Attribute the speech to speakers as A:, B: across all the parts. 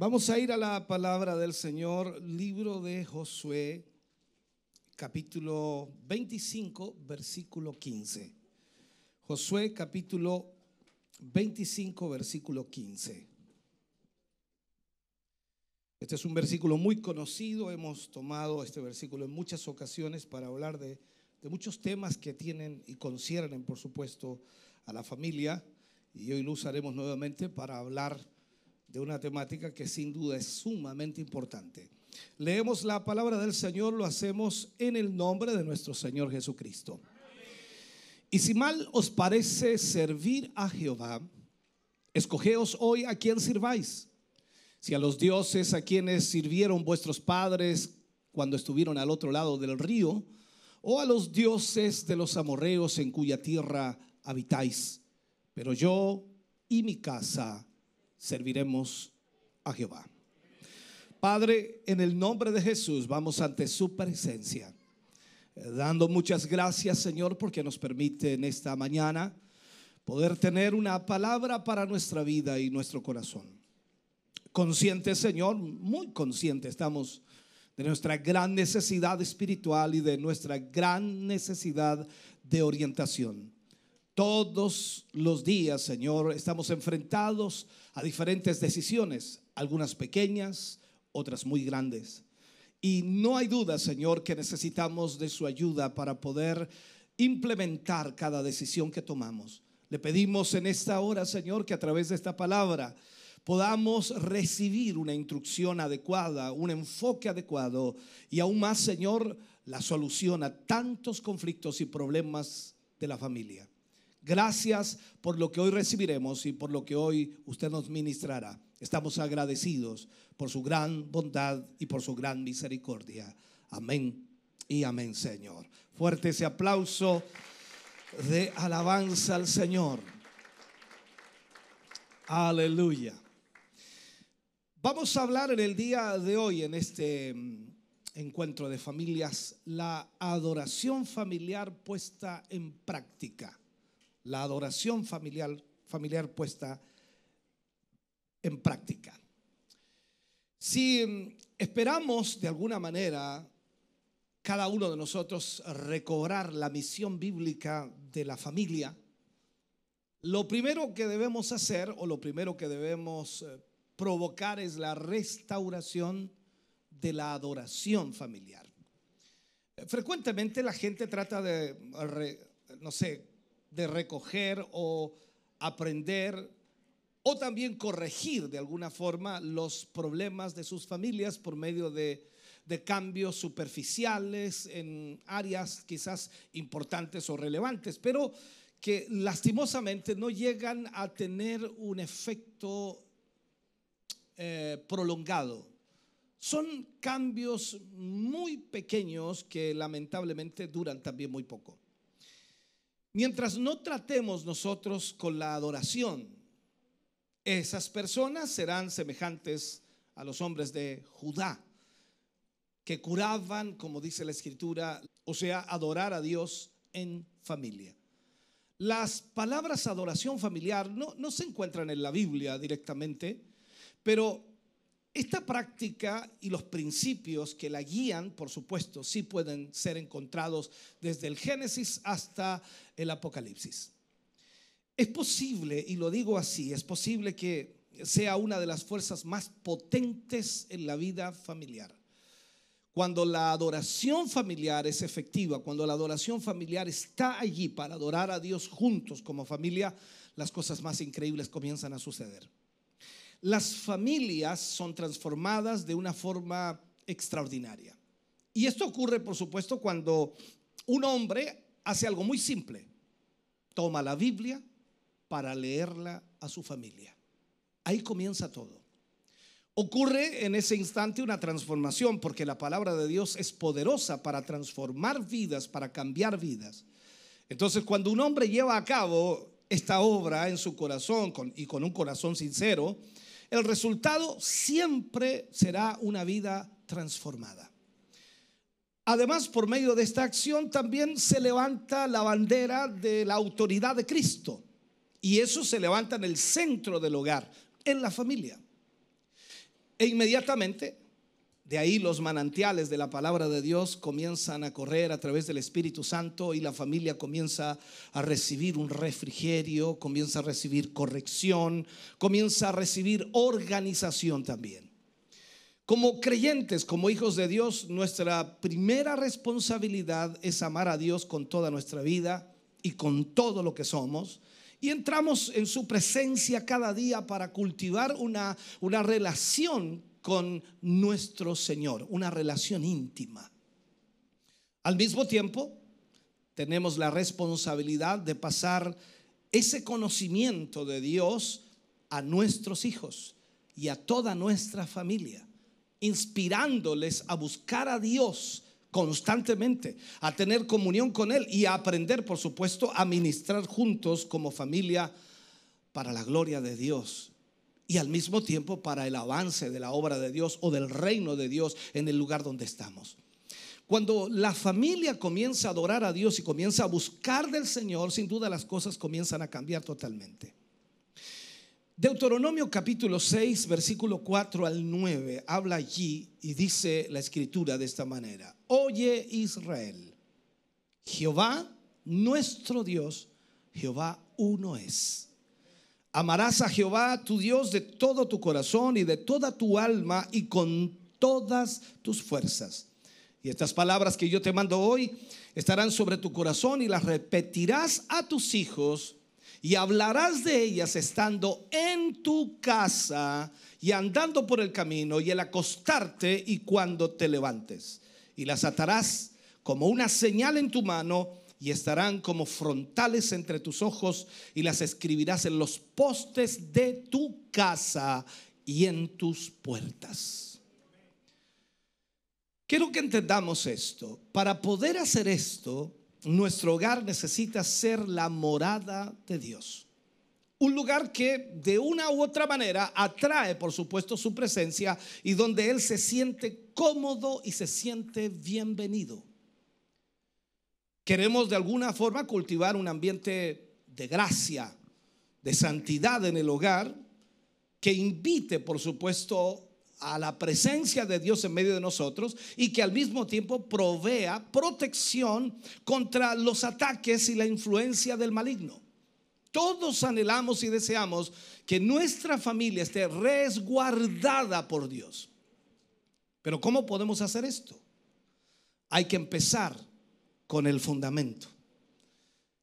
A: Vamos a ir a la palabra del Señor, libro de Josué, capítulo 25, versículo 15. Josué, capítulo 25, versículo 15. Este es un versículo muy conocido, hemos tomado este versículo en muchas ocasiones para hablar de, muchos temas que tienen y conciernen, por supuesto, a la familia. Y hoy lo usaremos nuevamente para hablar de una temática que sin duda es sumamente importante. Leemos la palabra del Señor, lo hacemos en el nombre de nuestro Señor Jesucristo. Y si mal os parece servir a Jehová, escogeos hoy a quien sirváis. Si a los dioses a quienes sirvieron vuestros padres cuando estuvieron al otro lado del río, o a los dioses de los amorreos en cuya tierra habitáis. Pero yo y mi casa serviremos a Jehová. Padre, en el nombre de Jesús vamos ante su presencia, eh, dando muchas gracias Señor porque nos permite en esta mañana poder tener una palabra para nuestra vida y nuestro corazón. Consciente Señor, muy consciente estamos de nuestra gran necesidad espiritual y de nuestra gran necesidad de orientación. Todos los días, Señor, estamos enfrentados a diferentes decisiones, algunas pequeñas, otras muy grandes. Y no hay duda, Señor, que necesitamos de su ayuda para poder implementar cada decisión que tomamos. Le pedimos en esta hora, Señor, que a través de esta palabra podamos recibir una instrucción adecuada, un enfoque adecuado y aún más, Señor, la solución a tantos conflictos y problemas de la familia. Gracias por lo que hoy recibiremos y por lo que hoy usted nos ministrará. Estamos agradecidos por su gran bondad y por su gran misericordia. Amén y amén, Señor. Fuerte ese aplauso de alabanza al Señor. Aleluya. Vamos a hablar en el día de hoy, en este mm, encuentro de familias, la adoración familiar puesta en práctica la adoración familiar, familiar puesta en práctica. Si mm, esperamos de alguna manera cada uno de nosotros recobrar la misión bíblica de la familia, lo primero que debemos hacer o lo primero que debemos eh, provocar es la restauración de la adoración familiar. Frecuentemente la gente trata de, no sé, de recoger o aprender o también corregir de alguna forma los problemas de sus familias por medio de, cambios superficiales en áreas quizás importantes o relevantes, pero que lastimosamente no llegan a tener un efecto eh, prolongado. Son cambios muy pequeños que lamentablemente duran también muy poco. Mientras no tratemos nosotros con la adoración, esas personas serán semejantes a los hombres de Judá, que curaban, como dice la escritura, o sea, adorar a Dios en familia. Las palabras adoración familiar no, se encuentran en la Biblia directamente, pero esta práctica y los principios que la guían, por supuesto, sí pueden ser encontrados desde el Génesis hasta el Apocalipsis. Es posible, y lo digo así, es posible que sea una de las fuerzas más potentes en la vida familiar. Cuando la adoración familiar es efectiva, cuando la adoración familiar está allí para adorar a Dios juntos como familia, las cosas más increíbles comienzan a suceder las familias son transformadas de una forma extraordinaria. Y esto ocurre, por supuesto, cuando un hombre hace algo muy simple. Toma la Biblia para leerla a su familia. Ahí comienza todo. Ocurre en ese instante una transformación porque la palabra de Dios es poderosa para transformar vidas, para cambiar vidas. Entonces, cuando un hombre lleva a cabo esta obra en su corazón y con un corazón sincero, el resultado siempre será una vida transformada. Además, por medio de esta acción también se levanta la bandera de la autoridad de Cristo. Y eso se levanta en el centro del hogar, en la familia. E inmediatamente, de ahí los manantiales de la palabra de Dios comienzan a correr a través del Espíritu Santo y la familia comienza a recibir un refrigerio, comienza a recibir corrección, comienza a recibir organización también. Como creyentes, como hijos de Dios, nuestra primera responsabilidad es amar a Dios con toda nuestra vida y con todo lo que somos y entramos en su presencia cada día para cultivar una, una relación con nuestro Señor, una relación íntima. Al mismo tiempo, tenemos la responsabilidad de pasar ese conocimiento de Dios a nuestros hijos y a toda nuestra familia, inspirándoles a buscar a Dios constantemente, a tener comunión con Él y a aprender, por supuesto, a ministrar juntos como familia para la gloria de Dios y al mismo tiempo para el avance de la obra de Dios o del reino de Dios en el lugar donde estamos. Cuando la familia comienza a adorar a Dios y comienza a buscar del Señor, sin duda las cosas comienzan a cambiar totalmente. Deuteronomio capítulo 6, versículo 4 al 9, habla allí y dice la escritura de esta manera. Oye Israel, Jehová nuestro Dios, Jehová uno es. Amarás a Jehová tu Dios de todo tu corazón y de toda tu alma y con todas tus fuerzas. Y estas palabras que yo te mando hoy estarán sobre tu corazón y las repetirás a tus hijos y hablarás de ellas estando en tu casa y andando por el camino y el acostarte y cuando te levantes. Y las atarás como una señal en tu mano y estarán como frontales entre tus ojos y las escribirás en los postes de tu casa y en tus puertas. Quiero que entendamos esto. Para poder hacer esto, nuestro hogar necesita ser la morada de Dios. Un lugar que de una u otra manera atrae, por supuesto, su presencia y donde Él se siente cómodo y se siente bienvenido. Queremos de alguna forma cultivar un ambiente de gracia, de santidad en el hogar, que invite, por supuesto, a la presencia de Dios en medio de nosotros y que al mismo tiempo provea protección contra los ataques y la influencia del maligno. Todos anhelamos y deseamos que nuestra familia esté resguardada por Dios. Pero ¿cómo podemos hacer esto? Hay que empezar con el fundamento,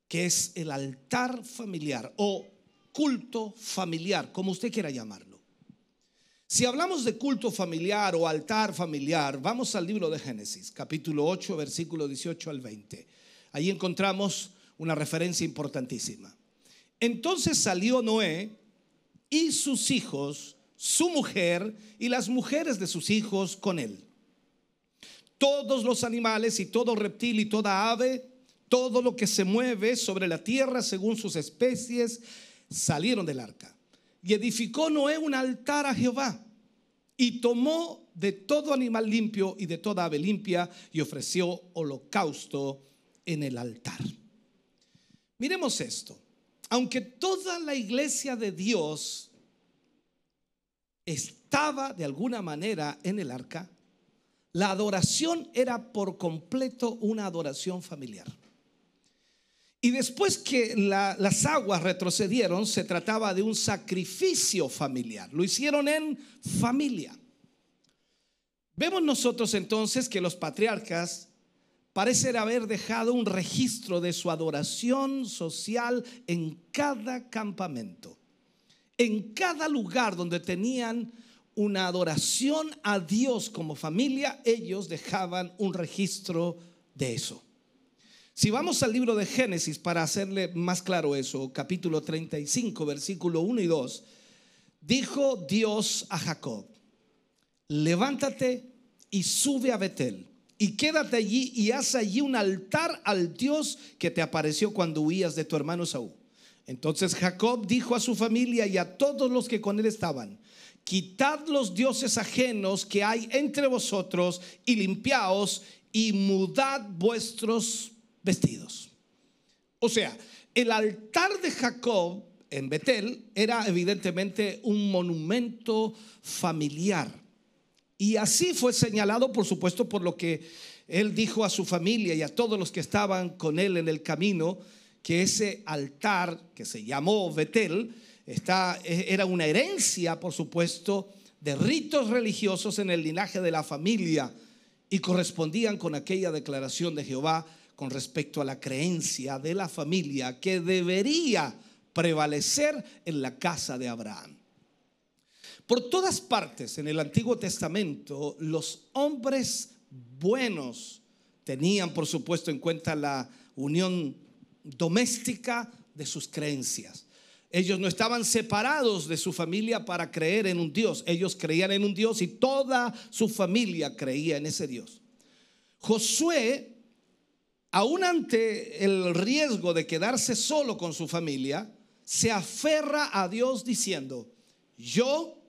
A: que es el altar familiar o culto familiar, como usted quiera llamarlo. Si hablamos de culto familiar o altar familiar, vamos al libro de Génesis, capítulo 8, versículo 18 al 20. Ahí encontramos una referencia importantísima. Entonces salió Noé y sus hijos, su mujer y las mujeres de sus hijos con él. Todos los animales y todo reptil y toda ave, todo lo que se mueve sobre la tierra según sus especies, salieron del arca y edificó Noé un altar a Jehová y tomó de todo animal limpio y de toda ave limpia y ofreció holocausto en el altar. Miremos esto. Aunque toda la iglesia de Dios estaba de alguna manera en el arca, la adoración era por completo una adoración familiar. Y después que las aguas retrocedieron, se trataba de un sacrificio familiar. Lo hicieron en familia. Vemos nosotros entonces que los patriarcas parecen haber dejado un registro de su adoración social en cada campamento, en cada lugar donde tenían una adoración a Dios como familia, ellos dejaban un registro de eso. Si vamos al libro de Génesis para hacerle más claro eso, capítulo 35, versículo 1 y 2, dijo Dios a Jacob, levántate y sube a Betel y quédate allí y haz allí un altar al Dios que te apareció cuando huías de tu hermano Saúl. Entonces Jacob dijo a su familia y a todos los que con él estaban, quitad los dioses ajenos que hay entre vosotros y limpiaos y mudad vuestros vestidos. O sea, el altar de Jacob en Betel era evidentemente un monumento familiar. Y así fue señalado, por supuesto, por lo que él dijo a su familia y a todos los que estaban con él en el camino, que ese altar que se llamó Betel está, e, era una herencia, por supuesto, de ritos religiosos en el linaje de la familia y correspondían con aquella declaración de Jehová con respecto a la creencia de la familia que debería prevalecer en la casa de Abraham. Por todas partes en el Antiguo Testamento, los hombres buenos tenían, por supuesto, en cuenta la unión doméstica de sus creencias. Ellos no estaban separados de su familia para creer en un Dios. Ellos creían en un Dios y toda su familia creía en ese Dios. Josué, aún ante el riesgo de quedarse solo con su familia, se aferra a Dios diciendo, yo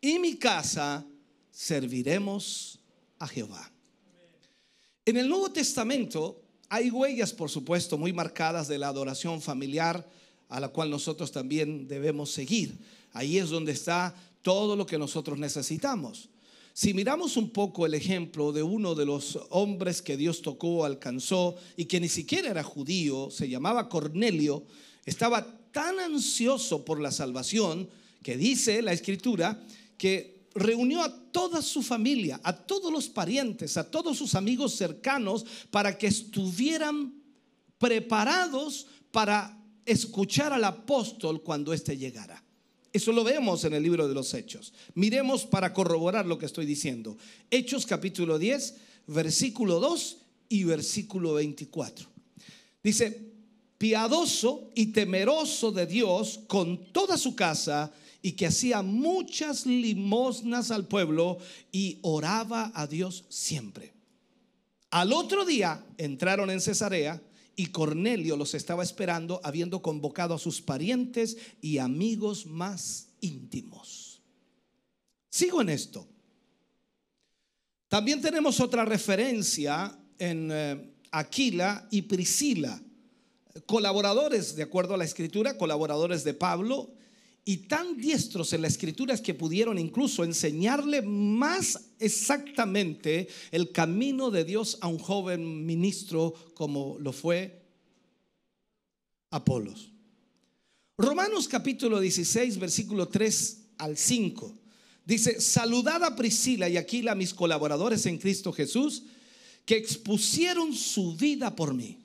A: y mi casa serviremos a Jehová. En el Nuevo Testamento hay huellas, por supuesto, muy marcadas de la adoración familiar a la cual nosotros también debemos seguir. Ahí es donde está todo lo que nosotros necesitamos. Si miramos un poco el ejemplo de uno de los hombres que Dios tocó, alcanzó y que ni siquiera era judío, se llamaba Cornelio, estaba tan ansioso por la salvación que dice la escritura que reunió a toda su familia, a todos los parientes, a todos sus amigos cercanos, para que estuvieran preparados para escuchar al apóstol cuando éste llegara. Eso lo vemos en el libro de los Hechos. Miremos para corroborar lo que estoy diciendo. Hechos capítulo 10, versículo 2 y versículo 24. Dice, piadoso y temeroso de Dios con toda su casa y que hacía muchas limosnas al pueblo y oraba a Dios siempre. Al otro día entraron en Cesarea y Cornelio los estaba esperando habiendo convocado a sus parientes y amigos más íntimos. Sigo en esto. También tenemos otra referencia en eh, Aquila y Priscila, colaboradores, de acuerdo a la escritura, colaboradores de Pablo, y tan diestros en la escritura que pudieron incluso enseñarle más exactamente el camino de Dios a un joven ministro como lo fue Apolos. Romanos capítulo 16, versículo 3 al 5. Dice, saludad a Priscila y Aquila, mis colaboradores en Cristo Jesús, que expusieron su vida por mí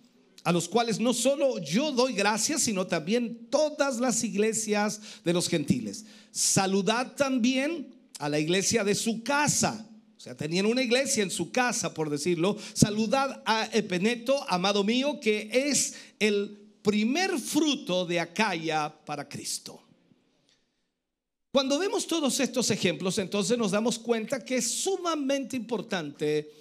A: a los cuales no solo yo doy gracias, sino también todas las iglesias de los gentiles. Saludad también a la iglesia de su casa. O sea, tenían una iglesia en su casa, por decirlo. Saludad a Epeneto, amado mío, que es el primer fruto de Acaya para Cristo. Cuando vemos todos estos ejemplos, entonces nos damos cuenta que es sumamente importante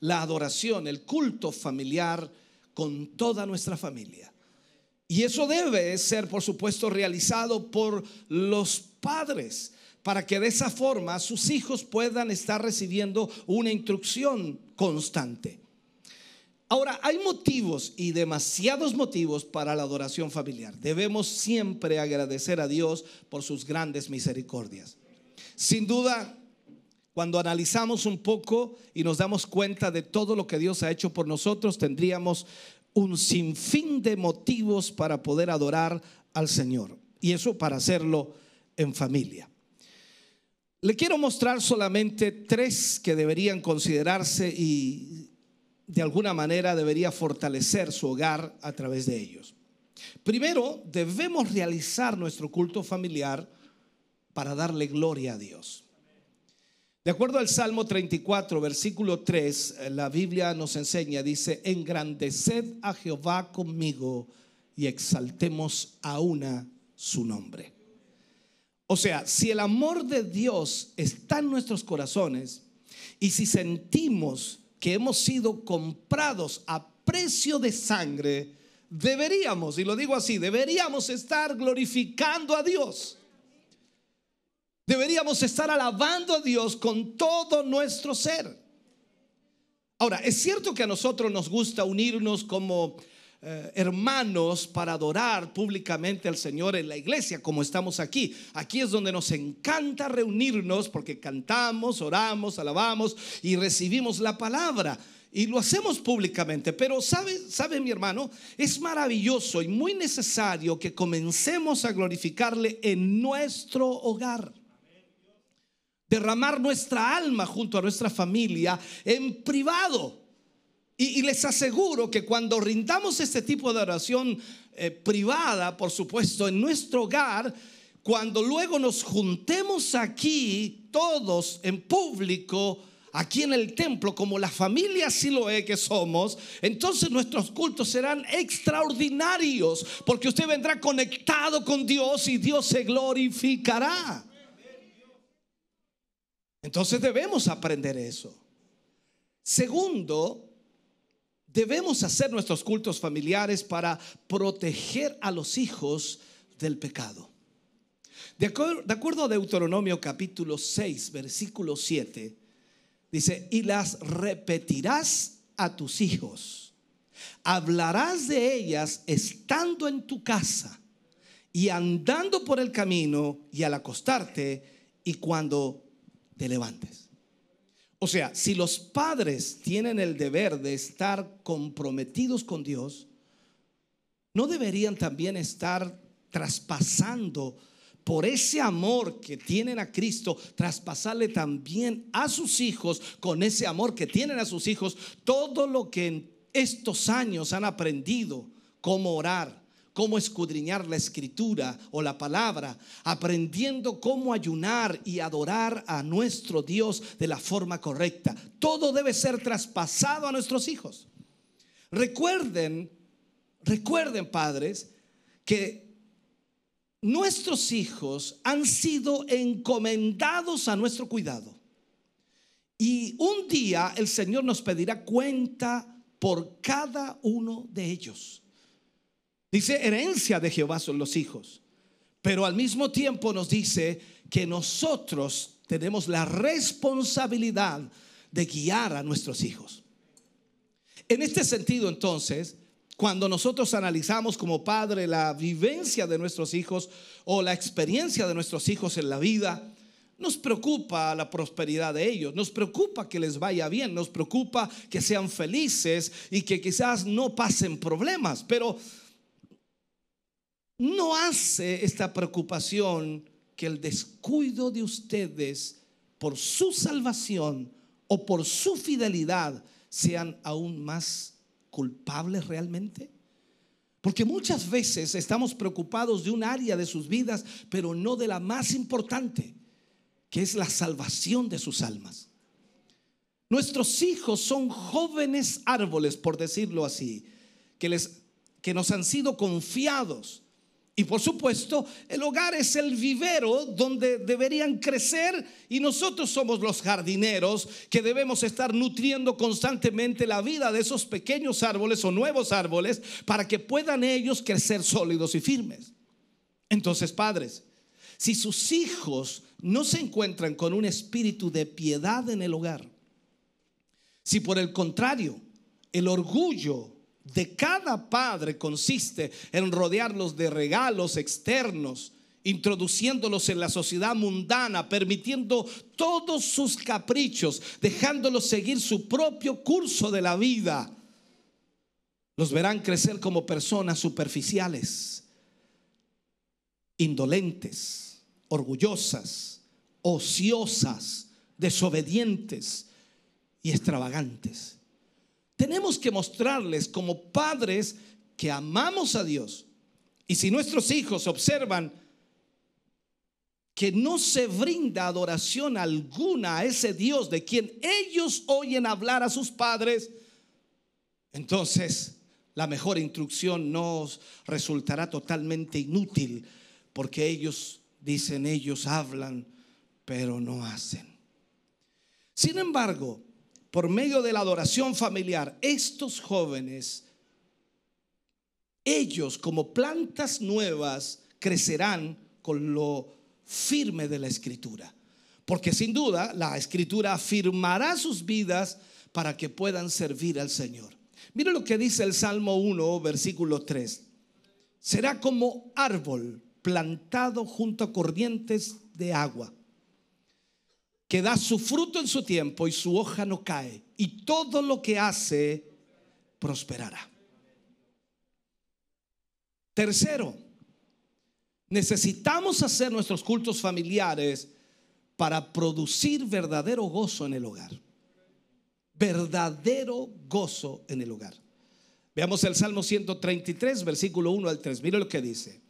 A: la adoración, el culto familiar, con toda nuestra familia. Y eso debe ser, por supuesto, realizado por los padres, para que de esa forma sus hijos puedan estar recibiendo una instrucción constante. Ahora, hay motivos y demasiados motivos para la adoración familiar. Debemos siempre agradecer a Dios por sus grandes misericordias. Sin duda, cuando analizamos un poco y nos damos cuenta de todo lo que Dios ha hecho por nosotros, tendríamos un sinfín de motivos para poder adorar al Señor. Y eso para hacerlo en familia. Le quiero mostrar solamente tres que deberían considerarse y de alguna manera debería fortalecer su hogar a través de ellos. Primero, debemos realizar nuestro culto familiar para darle gloria a Dios. De acuerdo al Salmo 34, versículo 3, eh, la Biblia nos enseña, dice, engrandeced a Jehová conmigo y exaltemos a una su nombre. O sea, si el amor de Dios está en nuestros corazones y si sentimos que hemos sido comprados a precio de sangre, deberíamos, y lo digo así, deberíamos estar glorificando a Dios. Deberíamos estar alabando a Dios con todo nuestro ser. Ahora, es cierto que a nosotros nos gusta unirnos como eh, hermanos para adorar públicamente al Señor en la iglesia, como estamos aquí. Aquí es donde nos encanta reunirnos porque cantamos, oramos, alabamos y recibimos la palabra. Y lo hacemos públicamente, pero sabe, sabe mi hermano, es maravilloso y muy necesario que comencemos a glorificarle en nuestro hogar derramar nuestra alma junto a nuestra familia en privado. Y, les aseguro que cuando rindamos este tipo de oración eh, privada, por supuesto, en nuestro hogar, cuando luego nos juntemos aquí todos en público, aquí en el templo, como la familia Siloé que somos, entonces nuestros cultos serán extraordinarios, porque usted vendrá conectado con Dios y Dios se glorificará. Entonces debemos aprender eso. Segundo, debemos hacer nuestros cultos familiares para proteger a los hijos del pecado. De acuerdo, a Deuteronomio capítulo 6, versículo 7, dice, y las repetirás a tus hijos. Hablarás de ellas estando en tu casa y andando por el camino y al acostarte y cuando te levantes. O sea, si los padres tienen el deber de estar comprometidos con Dios, ¿no deberían también estar traspasando por ese amor que tienen a Cristo, traspasarle también a sus hijos, con ese amor que tienen a sus hijos, todo lo que en estos años han aprendido, cómo orar, cómo escudriñar la escritura o la palabra, aprendiendo cómo ayunar y adorar a nuestro Dios de la forma correcta. Todo debe ser traspasado a nuestros hijos. Recuerden, recuerden padres, que nuestros hijos han sido encomendados a nuestro cuidado. Y un día el Señor nos pedirá cuenta por cada uno de ellos. Dice, herencia de Jehová son los hijos. Pero al mismo tiempo nos dice que nosotros tenemos la responsabilidad de guiar a nuestros hijos. En este sentido, entonces, cuando nosotros analizamos como padre la vivencia de nuestros hijos o la experiencia de nuestros hijos en la vida, nos preocupa la prosperidad de ellos, nos preocupa que les vaya bien, nos preocupa que sean felices y que quizás no pasen problemas, pero no hace esta preocupación que el descuido de ustedes por su salvación o por su fidelidad sean aún más culpables realmente? Porque muchas veces estamos preocupados de un área de sus vidas, pero no de la más importante, que es la salvación de sus almas. Nuestros hijos son jóvenes árboles, por decirlo así, que, les, que nos han sido confiados y por supuesto, el hogar es el vivero donde deberían crecer y nosotros somos los jardineros que debemos estar nutriendo constantemente la vida de esos pequeños árboles o nuevos árboles para que puedan ellos crecer sólidos y firmes. Entonces, padres, si sus hijos no se encuentran con un espíritu de piedad en el hogar, si por el contrario, el orgullo de cada padre consiste en rodearlos de regalos externos, introduciéndolos en la sociedad mundana, permitiendo todos sus caprichos, dejándolos seguir su propio curso de la vida. Los verán crecer como personas superficiales, indolentes, orgullosas, ociosas, desobedientes y extravagantes. Tenemos que mostrarles como padres que amamos a Dios. Y si nuestros hijos observan que no se brinda adoración alguna a ese Dios de quien ellos oyen hablar a sus padres, entonces la mejor instrucción nos resultará totalmente inútil porque ellos dicen ellos, hablan, pero no hacen. Sin embargo, por medio de la adoración familiar, estos jóvenes, ellos como plantas nuevas, crecerán con lo firme de la escritura. Porque sin duda la escritura afirmará sus vidas para que puedan servir al Señor. Mira lo que dice el Salmo 1, versículo 3. Será como árbol plantado junto a corrientes de agua, que da su fruto en su tiempo y su hoja no cae, y todo lo que hace prosperará. Tercero, necesitamos hacer nuestros cultos familiares para producir verdadero gozo en el hogar. Verdadero gozo en el hogar. Veamos el Salmo 133, versículo 1 al 3. Mire lo que dice.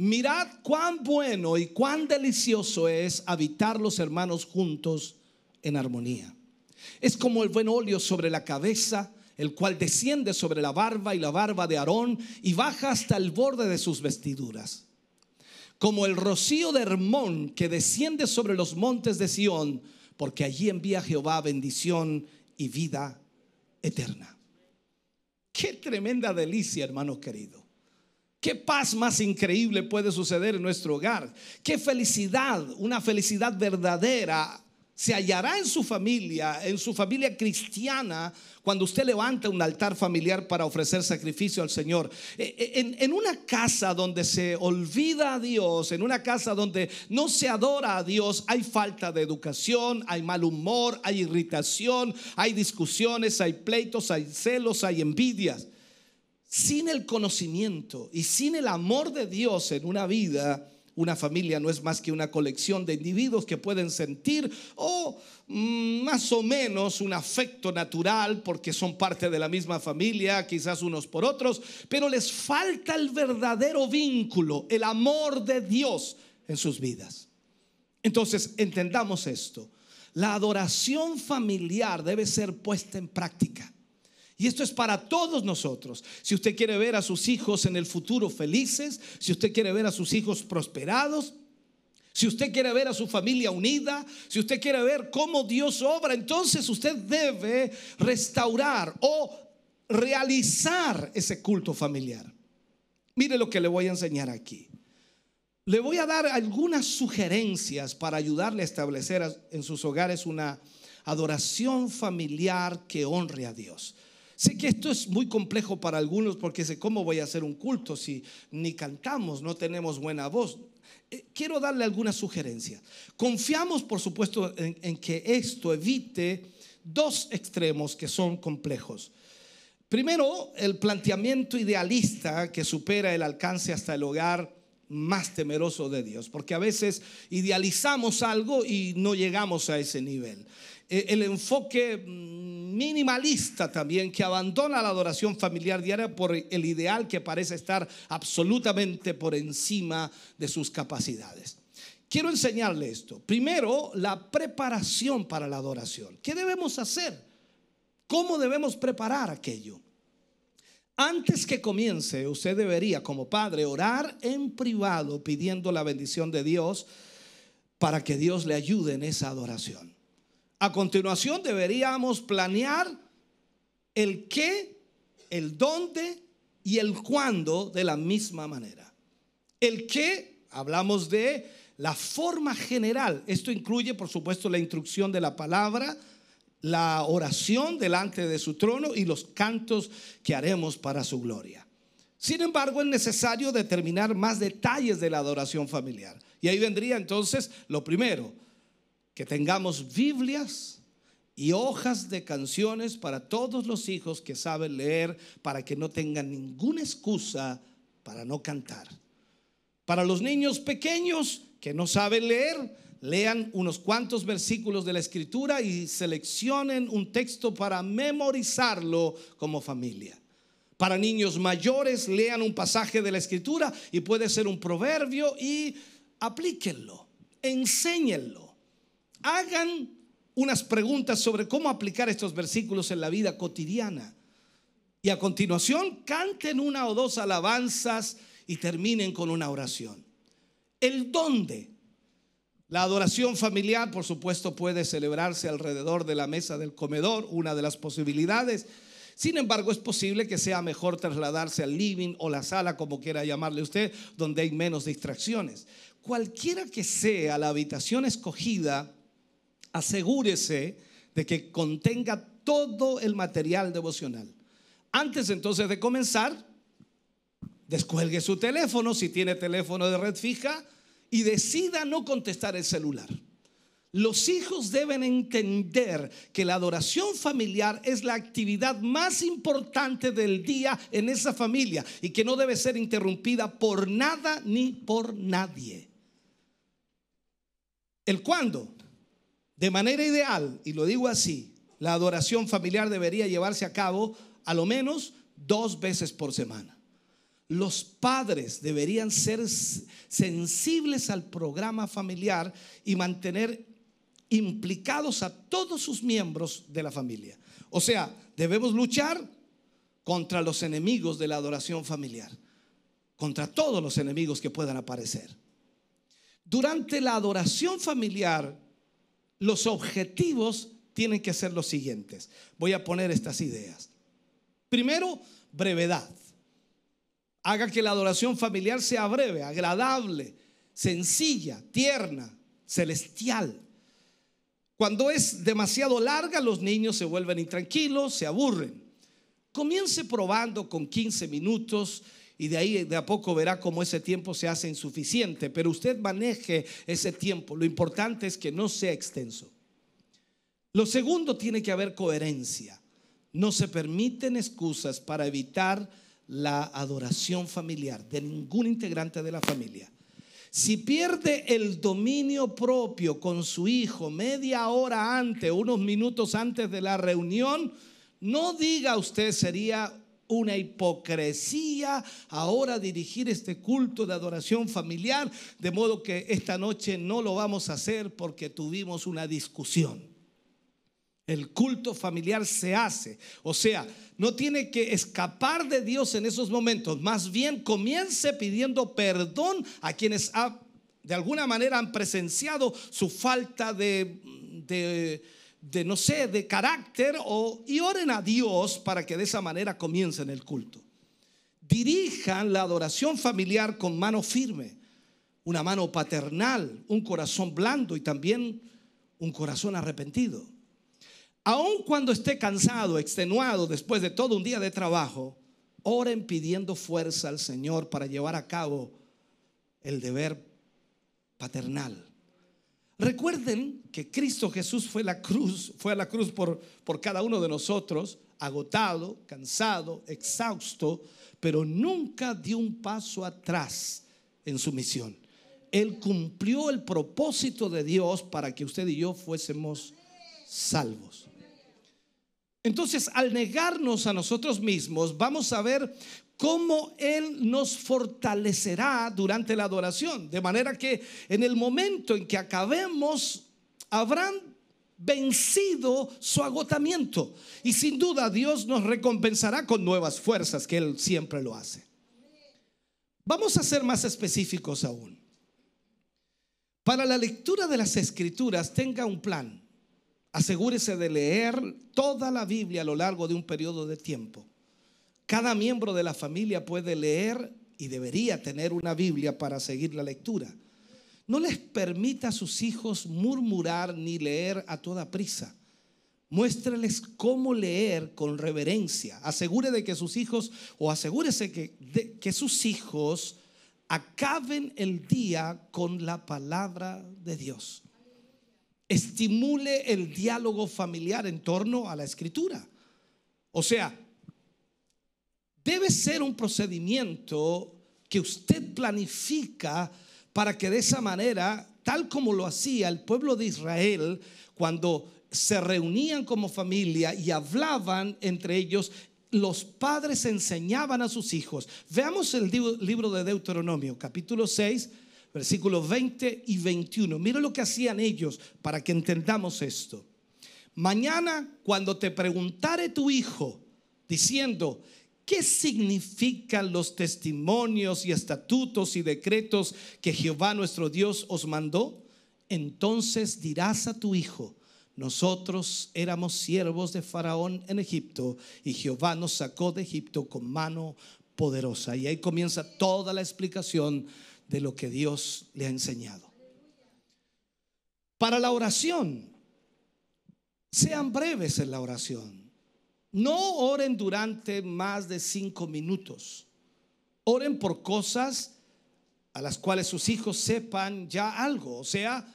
A: Mirad cuán bueno y cuán delicioso es habitar los hermanos juntos en armonía. Es como el buen óleo sobre la cabeza, el cual desciende sobre la barba y la barba de Aarón y baja hasta el borde de sus vestiduras como el rocío de Hermón que desciende sobre los montes de Sión, porque allí envía Jehová bendición y vida eterna. Qué tremenda delicia, hermano querido. Qué paz más increíble puede suceder en nuestro hogar. Qué felicidad, una felicidad verdadera se hallará en su familia, en su familia cristiana, cuando usted levanta un altar familiar para ofrecer sacrificio al Señor. E, e, en, en, una casa donde se olvida a Dios, en una casa donde no se adora a Dios, hay falta de educación, hay mal humor, hay irritación, hay discusiones, hay pleitos, hay celos, hay envidias. Sin el conocimiento y sin el amor de Dios en una vida, una familia no es más que una colección de individuos que pueden sentir o mm, más o menos un afecto natural porque son parte de la misma familia, quizás unos por otros, pero les falta el verdadero vínculo, el amor de Dios en sus vidas. Entonces, entendamos esto. La adoración familiar debe ser puesta en práctica. Y esto es para todos nosotros. Si usted quiere ver a sus hijos en el futuro felices, si usted quiere ver a sus hijos prosperados, si usted quiere ver a su familia unida, si usted quiere ver cómo Dios obra, entonces usted debe restaurar o realizar ese culto familiar. Mire lo que le voy a enseñar aquí. Le voy a dar algunas sugerencias para ayudarle a establecer en sus hogares una adoración familiar que honre a Dios. Sé que esto es muy complejo para algunos porque sé cómo voy a hacer un culto si ni cantamos, no tenemos buena voz. Eh, quiero darle alguna sugerencia. Confiamos, por supuesto, en, en que esto evite dos extremos que son complejos. Primero, el planteamiento idealista que supera el alcance hasta el hogar más temeroso de Dios, porque a veces idealizamos algo y no llegamos a ese nivel. Eh, el enfoque mm, minimalista también que abandona la adoración familiar diaria por el ideal que parece estar absolutamente por encima de sus capacidades. Quiero enseñarle esto. Primero, la preparación para la adoración. ¿Qué debemos hacer? ¿Cómo debemos preparar aquello? Antes que comience, usted debería como padre orar en privado pidiendo la bendición de Dios para que Dios le ayude en esa adoración. A continuación deberíamos planear el qué, el dónde y el cuándo de la misma manera. El qué, hablamos de la forma general. Esto incluye, por supuesto, la instrucción de la palabra, la oración delante de su trono y los cantos que haremos para su gloria. Sin embargo, es necesario determinar más detalles de la adoración familiar. Y ahí vendría entonces lo primero, que tengamos Biblias y hojas de canciones para todos los hijos que saben leer, para que no tengan ninguna excusa para no cantar. Para los niños pequeños que no saben leer, lean unos cuantos versículos de la escritura y seleccionen un texto para memorizarlo como familia. Para niños mayores, lean un pasaje de la escritura y puede ser un proverbio y aplíquenlo, enséñenlo hagan unas preguntas sobre cómo aplicar estos versículos en la vida cotidiana. Y a continuación canten una o dos alabanzas y terminen con una oración. El dónde La adoración familiar, por supuesto, puede celebrarse alrededor de la mesa del comedor, una de las posibilidades. Sin embargo, es posible que sea mejor trasladarse al living o la sala, como quiera llamarle usted, donde hay menos distracciones. Cualquiera que sea la habitación escogida, asegúrese de que contenga todo el material devocional. Antes entonces de comenzar, descuelgue su teléfono, si tiene teléfono de red fija, y decida no contestar el celular. Los hijos deben entender que la adoración familiar es la actividad más importante del día en esa familia y que no debe ser interrumpida por nada ni por nadie. ¿El cuándo? De manera ideal, y lo digo así, la adoración familiar debería llevarse a cabo a lo menos dos veces por semana. Los padres deberían ser sensibles al programa familiar y mantener implicados a todos sus miembros de la familia. O sea, debemos luchar contra los enemigos de la adoración familiar, contra todos los enemigos que puedan aparecer. Durante la adoración familiar, los objetivos tienen que ser los siguientes. Voy a poner estas ideas. Primero, brevedad. Haga que la adoración familiar sea breve, agradable, sencilla, tierna, celestial. Cuando es demasiado larga, los niños se vuelven intranquilos, se aburren. Comience probando con 15 minutos y de ahí de a poco verá cómo ese tiempo se hace insuficiente, pero usted maneje ese tiempo. Lo importante es que no sea extenso. Lo segundo tiene que haber coherencia. No se permiten excusas para evitar la adoración familiar de ningún integrante de la familia. Si pierde el dominio propio con su hijo media hora antes, unos minutos antes de la reunión, no diga usted sería una hipocresía ahora dirigir este culto de adoración familiar, de modo que esta noche no lo vamos a hacer porque tuvimos una discusión. El culto familiar se hace. O sea, no tiene que escapar de Dios en esos momentos. Más bien comience pidiendo perdón a quienes de alguna manera han presenciado su falta de, no sé, de carácter o, y oren a Dios para que de esa manera comiencen el culto. Dirijan la adoración familiar con mano firme, una mano paternal, un corazón blando y también un corazón arrepentido. Aun cuando esté cansado, extenuado después de todo un día de trabajo, oren pidiendo fuerza al Señor para llevar a cabo el deber paternal. Recuerden que Cristo Jesús fue la cruz, fue a la cruz por, por cada uno de nosotros, agotado, cansado, exhausto, pero nunca dio un paso atrás en su misión. Él cumplió el propósito de Dios para que usted y yo fuésemos salvos. Entonces, al negarnos a nosotros mismos, vamos a ver cómo Él nos fortalecerá durante la adoración. De manera que en el momento en que acabemos, habrán vencido su agotamiento. Y sin duda Dios nos recompensará con nuevas fuerzas, que Él siempre lo hace. Vamos a ser más específicos aún. Para la lectura de las escrituras, tenga un plan. Asegúrese de leer toda la Biblia a lo largo de un periodo de tiempo. Cada miembro de la familia puede leer y debería tener una Biblia para seguir la lectura. No les permita a sus hijos murmurar ni leer a toda prisa. Muéstreles cómo leer con reverencia. Asegure de que sus hijos, o asegúrese que, que sus hijos acaben el día con la palabra de Dios estimule el diálogo familiar en torno a la escritura. O sea, debe ser un procedimiento que usted planifica para que de esa manera, tal como lo hacía el pueblo de Israel cuando se reunían como familia y hablaban entre ellos, los padres enseñaban a sus hijos. Veamos el libro de Deuteronomio, capítulo 6, versículos 20 y 21. Mira lo que hacían ellos para que entendamos esto. Mañana cuando te preguntare tu hijo diciendo, ¿qué significan los testimonios y estatutos y decretos que Jehová nuestro Dios os mandó? entonces dirás a tu hijo, nosotros éramos siervos de Faraón en Egipto y Jehová nos sacó de Egipto con mano poderosa. Y ahí comienza toda la explicación de lo que Dios le ha enseñado. Para la oración, sean breves en la oración. No oren durante más de cinco minutos. Oren por cosas a las cuales sus hijos sepan ya algo. O sea,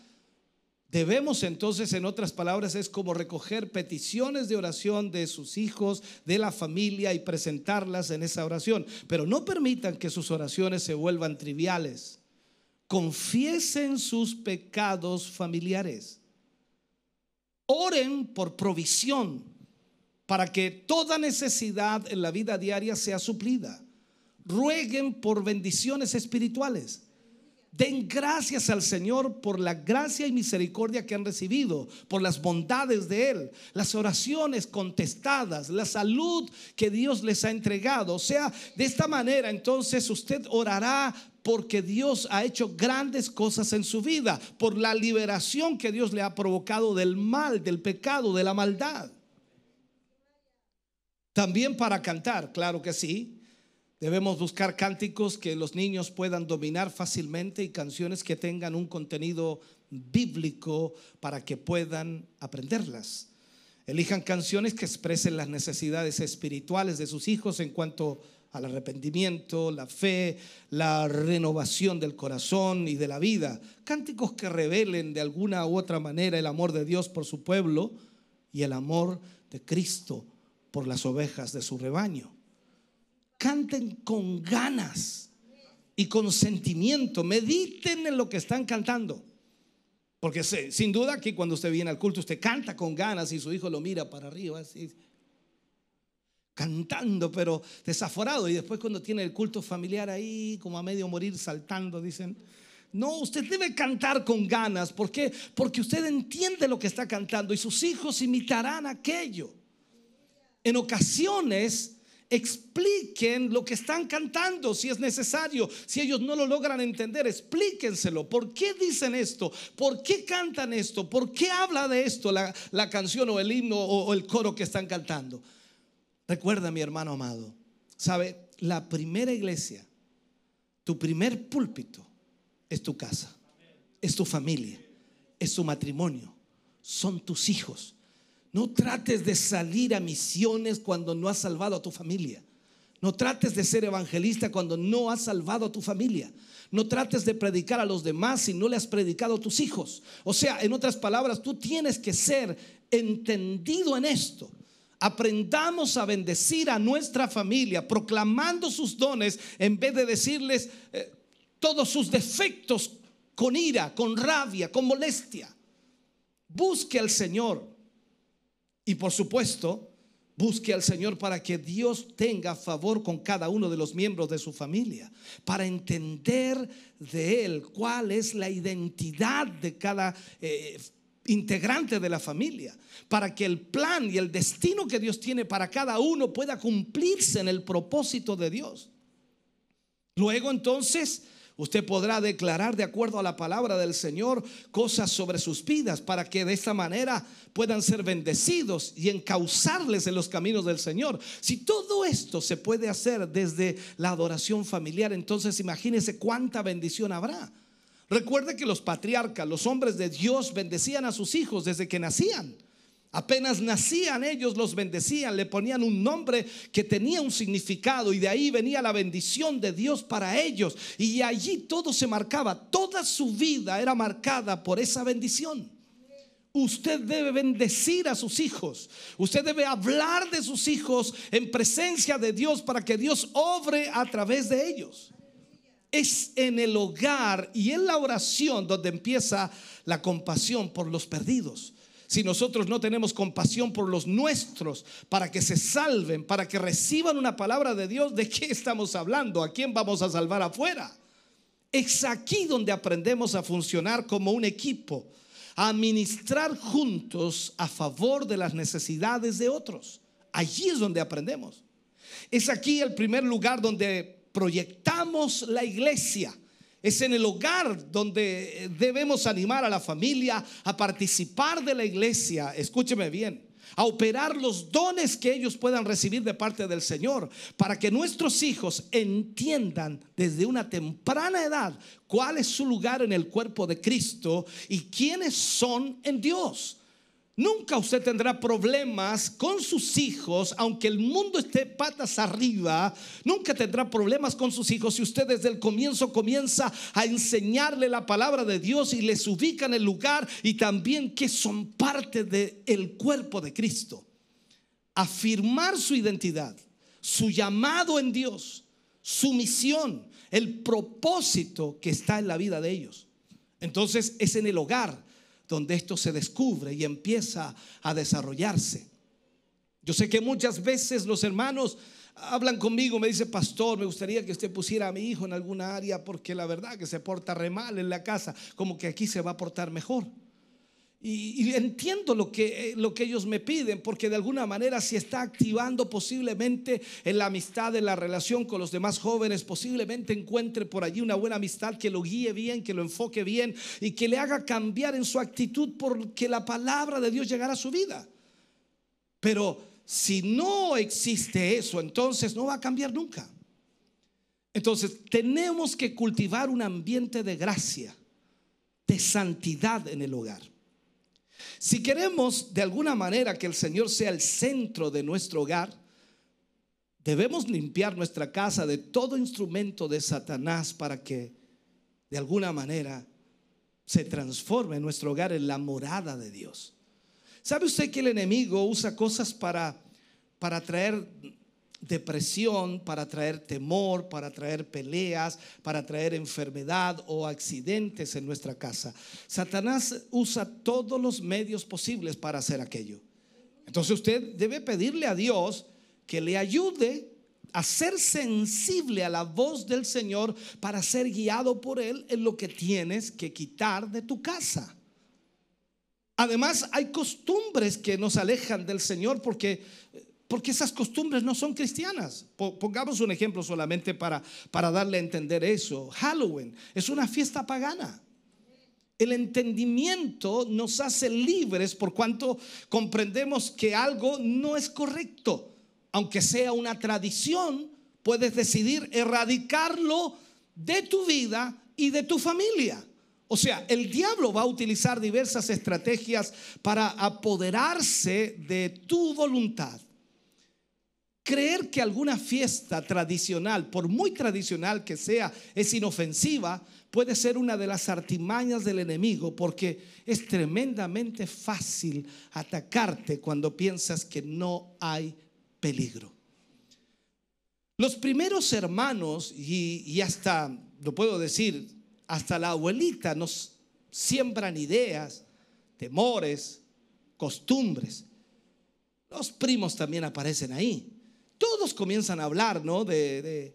A: debemos entonces, en otras palabras, es como recoger peticiones de oración de sus hijos, de la familia y presentarlas en esa oración. Pero no permitan que sus oraciones se vuelvan triviales. Confiesen sus pecados familiares. Oren por provisión para que toda necesidad en la vida diaria sea suplida. Rueguen por bendiciones espirituales. Den gracias al Señor por la gracia y misericordia que han recibido, por las bondades de Él, las oraciones contestadas, la salud que Dios les ha entregado. O sea, de esta manera entonces usted orará porque Dios ha hecho grandes cosas en su vida, por la liberación que Dios le ha provocado del mal, del pecado, de la maldad. También para cantar, claro que sí. Debemos buscar cánticos que los niños puedan dominar fácilmente y canciones que tengan un contenido bíblico para que puedan aprenderlas. Elijan canciones que expresen las necesidades espirituales de sus hijos en cuanto al arrepentimiento, la fe, la renovación del corazón y de la vida. Cánticos que revelen de alguna u otra manera el amor de Dios por su pueblo y el amor de Cristo por las ovejas de su rebaño. Canten con ganas y con sentimiento. Mediten en lo que están cantando. Porque sin duda que cuando usted viene al culto, usted canta con ganas y su hijo lo mira para arriba. Así, cantando, pero desaforado. Y después cuando tiene el culto familiar ahí, como a medio morir, saltando, dicen, no, usted debe cantar con ganas. ¿Por qué? Porque usted entiende lo que está cantando y sus hijos imitarán aquello. En ocasiones expliquen lo que están cantando si es necesario. Si ellos no lo logran entender, explíquenselo. ¿Por qué dicen esto? ¿Por qué cantan esto? ¿Por qué habla de esto la, la canción o el himno o el coro que están cantando? Recuerda, mi hermano amado, sabe, la primera iglesia, tu primer púlpito es tu casa, es tu familia, es tu matrimonio, son tus hijos. No trates de salir a misiones cuando no has salvado a tu familia. No trates de ser evangelista cuando no has salvado a tu familia. No trates de predicar a los demás si no le has predicado a tus hijos. O sea, en otras palabras, tú tienes que ser entendido en esto. Aprendamos a bendecir a nuestra familia proclamando sus dones en vez de decirles eh, todos sus defectos con ira, con rabia, con molestia. Busque al Señor y por supuesto busque al Señor para que Dios tenga favor con cada uno de los miembros de su familia, para entender de Él cuál es la identidad de cada eh, integrante de la familia, para que el plan y el destino que Dios tiene para cada uno pueda cumplirse en el propósito de Dios. Luego entonces usted podrá declarar de acuerdo a la palabra del Señor cosas sobre sus vidas para que de esta manera puedan ser bendecidos y encauzarles en los caminos del Señor. Si todo esto se puede hacer desde la adoración familiar, entonces imagínese cuánta bendición habrá. Recuerde que los patriarcas, los hombres de Dios, bendecían a sus hijos desde que nacían. Apenas nacían ellos los bendecían, le ponían un nombre que tenía un significado y de ahí venía la bendición de Dios para ellos. Y allí todo se marcaba, toda su vida era marcada por esa bendición. Usted debe bendecir a sus hijos. Usted debe hablar de sus hijos en presencia de Dios para que Dios obre a través de ellos es en el hogar y en la oración donde empieza la compasión por los perdidos. Si nosotros no tenemos compasión por los nuestros para que se salven, para que reciban una palabra de Dios, ¿de qué estamos hablando? ¿A quién vamos a salvar afuera? Es aquí donde aprendemos a funcionar como un equipo, a administrar juntos a favor de las necesidades de otros. Allí es donde aprendemos. Es aquí el primer lugar donde proyectamos la iglesia. Es en el hogar donde debemos animar a la familia a participar de la iglesia. Escúcheme bien a operar los dones que ellos puedan recibir de parte del Señor, para que nuestros hijos entiendan desde una temprana edad cuál es su lugar en el cuerpo de Cristo y quiénes son en Dios. Nunca usted tendrá problemas con sus hijos, aunque el mundo esté patas arriba, nunca tendrá problemas con sus hijos si usted desde el comienzo comienza a enseñarle la palabra de Dios y les ubica en el lugar y también que son parte del cuerpo de Cristo. Afirmar su identidad, su llamado en Dios, su misión, el propósito que está en la vida de ellos. Entonces es en el hogar donde esto se descubre y empieza a desarrollarse. Yo sé que muchas veces los hermanos hablan conmigo, me dice, pastor, me gustaría que usted pusiera a mi hijo en alguna área porque la verdad que se porta re mal en la casa, como que aquí se va a portar mejor. Y, entiendo lo que, eh, lo que ellos me piden, porque de alguna manera si está activando posiblemente en la amistad, en la relación con los demás jóvenes, posiblemente encuentre por allí una buena amistad que lo guíe bien, que lo enfoque bien y que le haga cambiar en su actitud porque la palabra de Dios llegará a su vida. Pero si no existe eso, entonces no va a cambiar nunca. Entonces tenemos que cultivar un ambiente de gracia, de santidad en el hogar. Si queremos de alguna manera que el Señor sea el centro de nuestro hogar, debemos limpiar nuestra casa de todo instrumento de Satanás para que de alguna manera se transforme nuestro hogar en la morada de Dios. ¿Sabe usted que el enemigo usa cosas para, para traer depresión, para traer temor, para traer peleas, para traer enfermedad o accidentes en nuestra casa. Satanás usa todos los medios posibles para hacer aquello. Entonces usted debe pedirle a Dios que le ayude a ser sensible a la voz del Señor para ser guiado por Él en lo que tienes que quitar de tu casa. Además, hay costumbres que nos alejan del Señor porque porque esas costumbres no son cristianas. Pongamos un ejemplo solamente para, para darle a entender eso. Halloween es una fiesta pagana. El entendimiento nos hace libres por cuanto comprendemos que algo no es correcto. Aunque sea una tradición, puedes decidir erradicarlo de tu vida y de tu familia. O sea, el diablo va a utilizar diversas estrategias para apoderarse de tu voluntad. Creer que alguna fiesta tradicional, por muy tradicional que sea, es inofensiva, puede ser una de las artimañas del enemigo porque es tremendamente fácil atacarte cuando piensas que no hay peligro. Los primeros hermanos, y, hasta, lo puedo decir, hasta la abuelita nos siembran ideas, temores, costumbres. Los primos también aparecen ahí todos comienzan a hablar, ¿no? De,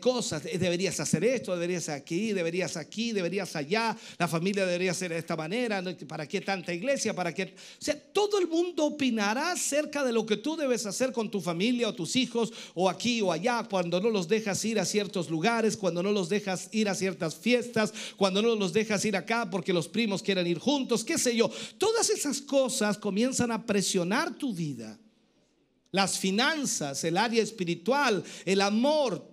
A: cosas. Deberías hacer esto, deberías aquí, deberías aquí, deberías allá. La familia debería ser de esta manera. ¿Para qué tanta iglesia? ¿Para qué? O sea, todo el mundo opinará acerca de lo que tú debes hacer con tu familia o tus hijos, o aquí o allá, cuando no los dejas ir a ciertos lugares, cuando no los dejas ir a ciertas fiestas, cuando no los dejas ir acá porque los primos quieren ir juntos, qué sé yo. Todas esas cosas comienzan a presionar tu vida las finanzas, el área espiritual, el amor.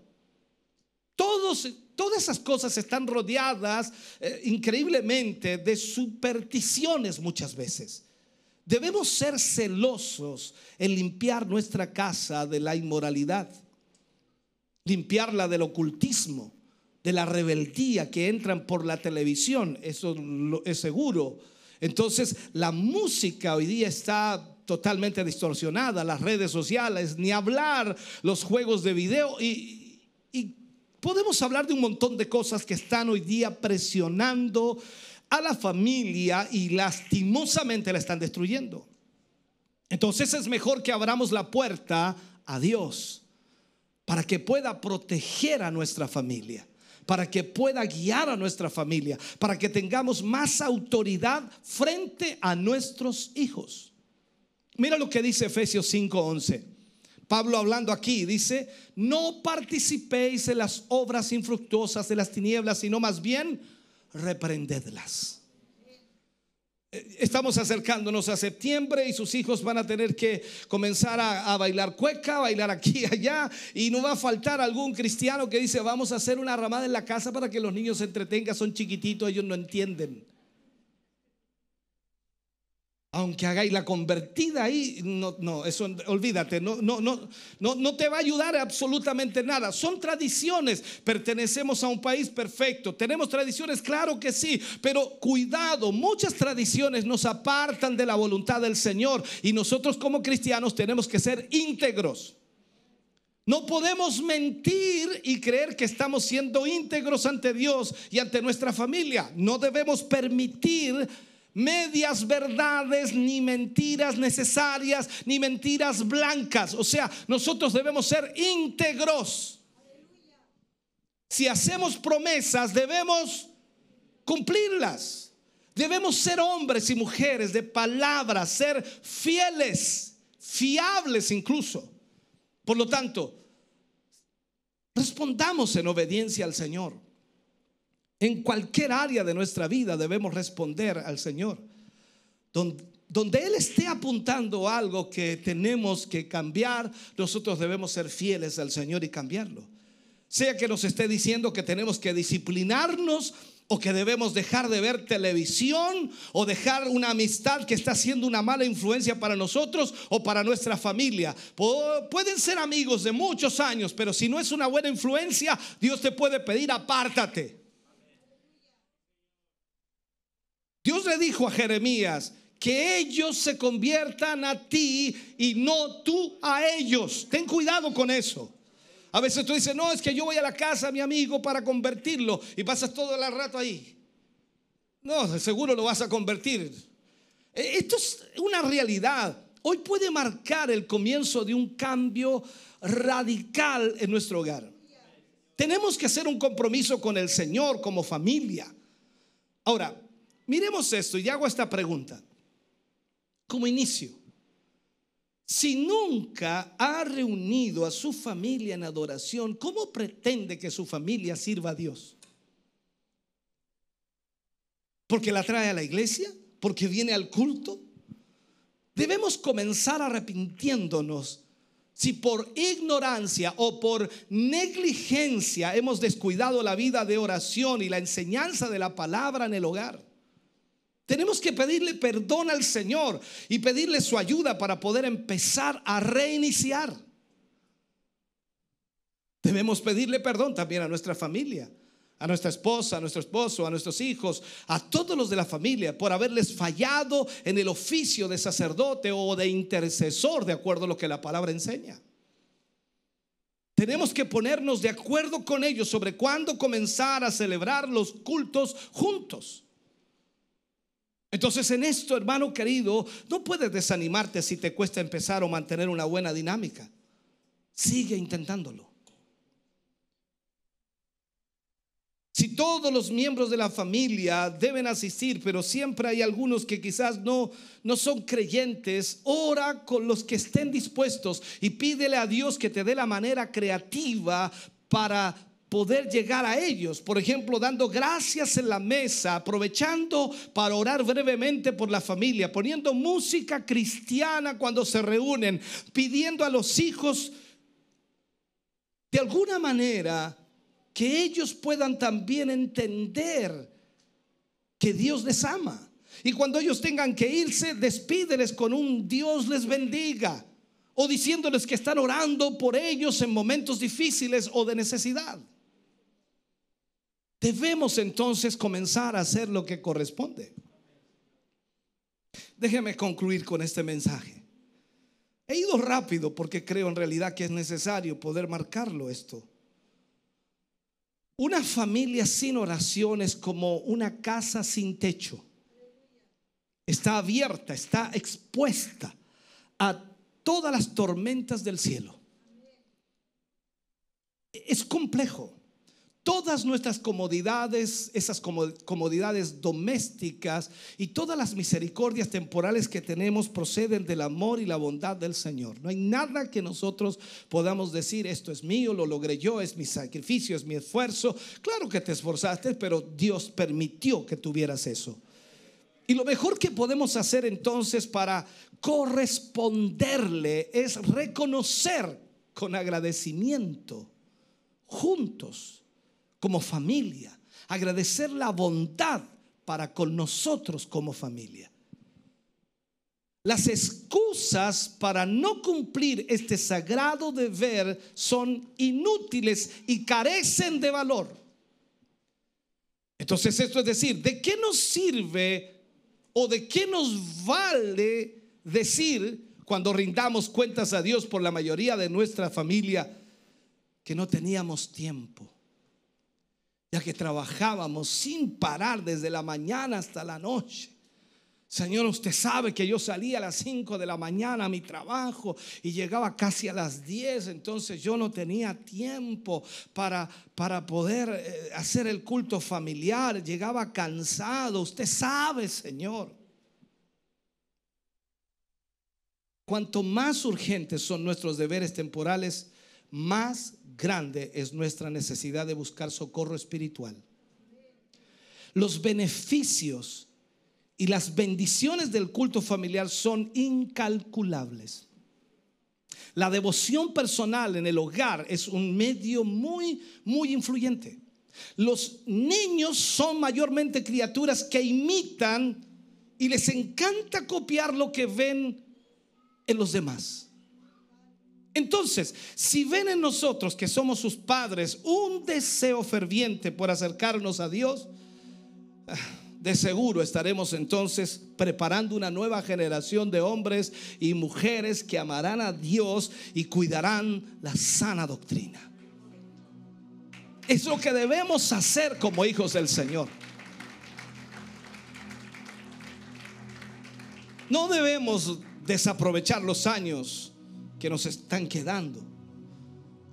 A: Todos, todas esas cosas están rodeadas eh, increíblemente de supersticiones muchas veces. Debemos ser celosos en limpiar nuestra casa de la inmoralidad, limpiarla del ocultismo, de la rebeldía que entran por la televisión, eso es seguro. Entonces, la música hoy día está totalmente distorsionada, las redes sociales, ni hablar los juegos de video y, y podemos hablar de un montón de cosas que están hoy día presionando a la familia y lastimosamente la están destruyendo. Entonces es mejor que abramos la puerta a Dios para que pueda proteger a nuestra familia, para que pueda guiar a nuestra familia, para que tengamos más autoridad frente a nuestros hijos. Mira lo que dice Efesios 5:11. Pablo hablando aquí dice, no participéis en las obras infructuosas de las tinieblas, sino más bien reprendedlas. Eh, estamos acercándonos a septiembre y sus hijos van a tener que comenzar a, bailar cueca, bailar aquí y allá. Y no va a faltar algún cristiano que dice, vamos a hacer una ramada en la casa para que los niños se entretengan, son chiquititos, ellos no entienden. Aunque hagáis la convertida ahí, no, no, eso olvídate, no, no, no, no, no te va a ayudar absolutamente nada. Son tradiciones, pertenecemos a un país perfecto, tenemos tradiciones, claro que sí, pero cuidado, muchas tradiciones nos apartan de la voluntad del Señor y nosotros como cristianos tenemos que ser íntegros. No podemos mentir y creer que estamos siendo íntegros ante Dios y ante nuestra familia. No debemos permitir medias verdades, ni mentiras necesarias, ni mentiras blancas. O sea, nosotros debemos ser íntegros. Si hacemos promesas, debemos cumplirlas. Debemos ser hombres y mujeres de palabra, ser fieles, fiables incluso. Por lo tanto, respondamos en obediencia al Señor. En cualquier área de nuestra vida debemos responder al Señor. Donde, Él esté apuntando algo que tenemos que cambiar, nosotros debemos ser fieles al Señor y cambiarlo. Sea que nos esté diciendo que tenemos que disciplinarnos o que debemos dejar de ver televisión o dejar una amistad que está siendo una mala influencia para nosotros o para nuestra familia. Pueden ser amigos de muchos años, pero si no es una buena influencia, Dios te puede pedir apártate. Dios le dijo a Jeremías que ellos se conviertan a ti y no tú a ellos. Ten cuidado con eso. A veces tú dices, no, es que yo voy a la casa a mi amigo para convertirlo y pasas todo el rato ahí. No, seguro lo vas a convertir. E, esto es una realidad. Hoy puede marcar el comienzo de un cambio radical en nuestro hogar. Tenemos que hacer un compromiso con el Señor como familia. Ahora, Miremos esto y hago esta pregunta como inicio. Si nunca ha reunido a su familia en adoración, ¿cómo pretende que su familia sirva a Dios? ¿Porque la trae a la iglesia? ¿Porque viene al culto? Debemos comenzar arrepintiéndonos si por ignorancia o por negligencia hemos descuidado la vida de oración y la enseñanza de la palabra en el hogar. Tenemos que pedirle perdón al Señor y pedirle su ayuda para poder empezar a reiniciar. Debemos pedirle perdón también a nuestra familia, a nuestra esposa, a nuestro esposo, a nuestros hijos, a todos los de la familia por haberles fallado en el oficio de sacerdote o de intercesor, de acuerdo a lo que la palabra enseña. Tenemos que ponernos de acuerdo con ellos sobre cuándo comenzar a celebrar los cultos juntos. Entonces en esto, hermano querido, no puedes desanimarte si te cuesta empezar o mantener una buena dinámica. Sigue intentándolo. Si todos los miembros de la familia deben asistir, pero siempre hay algunos que quizás no, no son creyentes, ora con los que estén dispuestos y pídele a Dios que te dé la manera creativa para poder llegar a ellos. Por ejemplo, dando gracias en la mesa, aprovechando para orar brevemente por la familia, poniendo música cristiana cuando se reúnen, pidiendo a los hijos de alguna manera que ellos puedan también entender que Dios les ama. Y cuando ellos tengan que irse, despídeles con un Dios les bendiga. O diciéndoles que están orando por ellos en momentos difíciles o de necesidad. Debemos entonces comenzar a hacer lo que corresponde. Déjeme concluir con este mensaje. He ido rápido porque creo en realidad que es necesario poder marcarlo esto. Una familia sin oración es como una casa sin techo. Está abierta, está expuesta a todas las tormentas del cielo. Es complejo todas nuestras comodidades, esas comodidades domésticas y todas las misericordias temporales que tenemos proceden del amor y la bondad del Señor. No hay nada que nosotros podamos decir, esto es mío, lo logré yo, es mi sacrificio, es mi esfuerzo. Claro que te esforzaste, pero Dios permitió que tuvieras eso. Y lo mejor que podemos hacer entonces para corresponderle es reconocer con agradecimiento juntos como familia, agradecer la bondad para con nosotros como familia. Las excusas para no cumplir este sagrado deber son inútiles y carecen de valor. Entonces esto es decir, ¿de qué nos sirve o de qué nos vale decir cuando rindamos cuentas a Dios por la mayoría de nuestra familia que no teníamos tiempo? Ya que trabajábamos sin parar desde la mañana hasta la noche. Señor, usted sabe que yo salía a las 5 de la mañana a mi trabajo y llegaba casi a las 10, entonces yo no tenía tiempo para, para poder eh, hacer el culto familiar, llegaba cansado, usted sabe, Señor. Cuanto más urgentes son nuestros deberes temporales, más grande es nuestra necesidad de buscar socorro espiritual. Los beneficios y las bendiciones del culto familiar son incalculables. La devoción personal en el hogar es un medio muy, muy influyente. Los niños son mayormente criaturas que imitan y les encanta copiar lo que ven en los demás. Entonces, si ven en nosotros que somos sus padres un deseo ferviente por acercarnos a Dios, de seguro estaremos entonces preparando una nueva generación de hombres y mujeres que amarán a Dios y cuidarán la sana doctrina. Es lo que debemos hacer como hijos del Señor. No debemos desaprovechar los años que nos están quedando.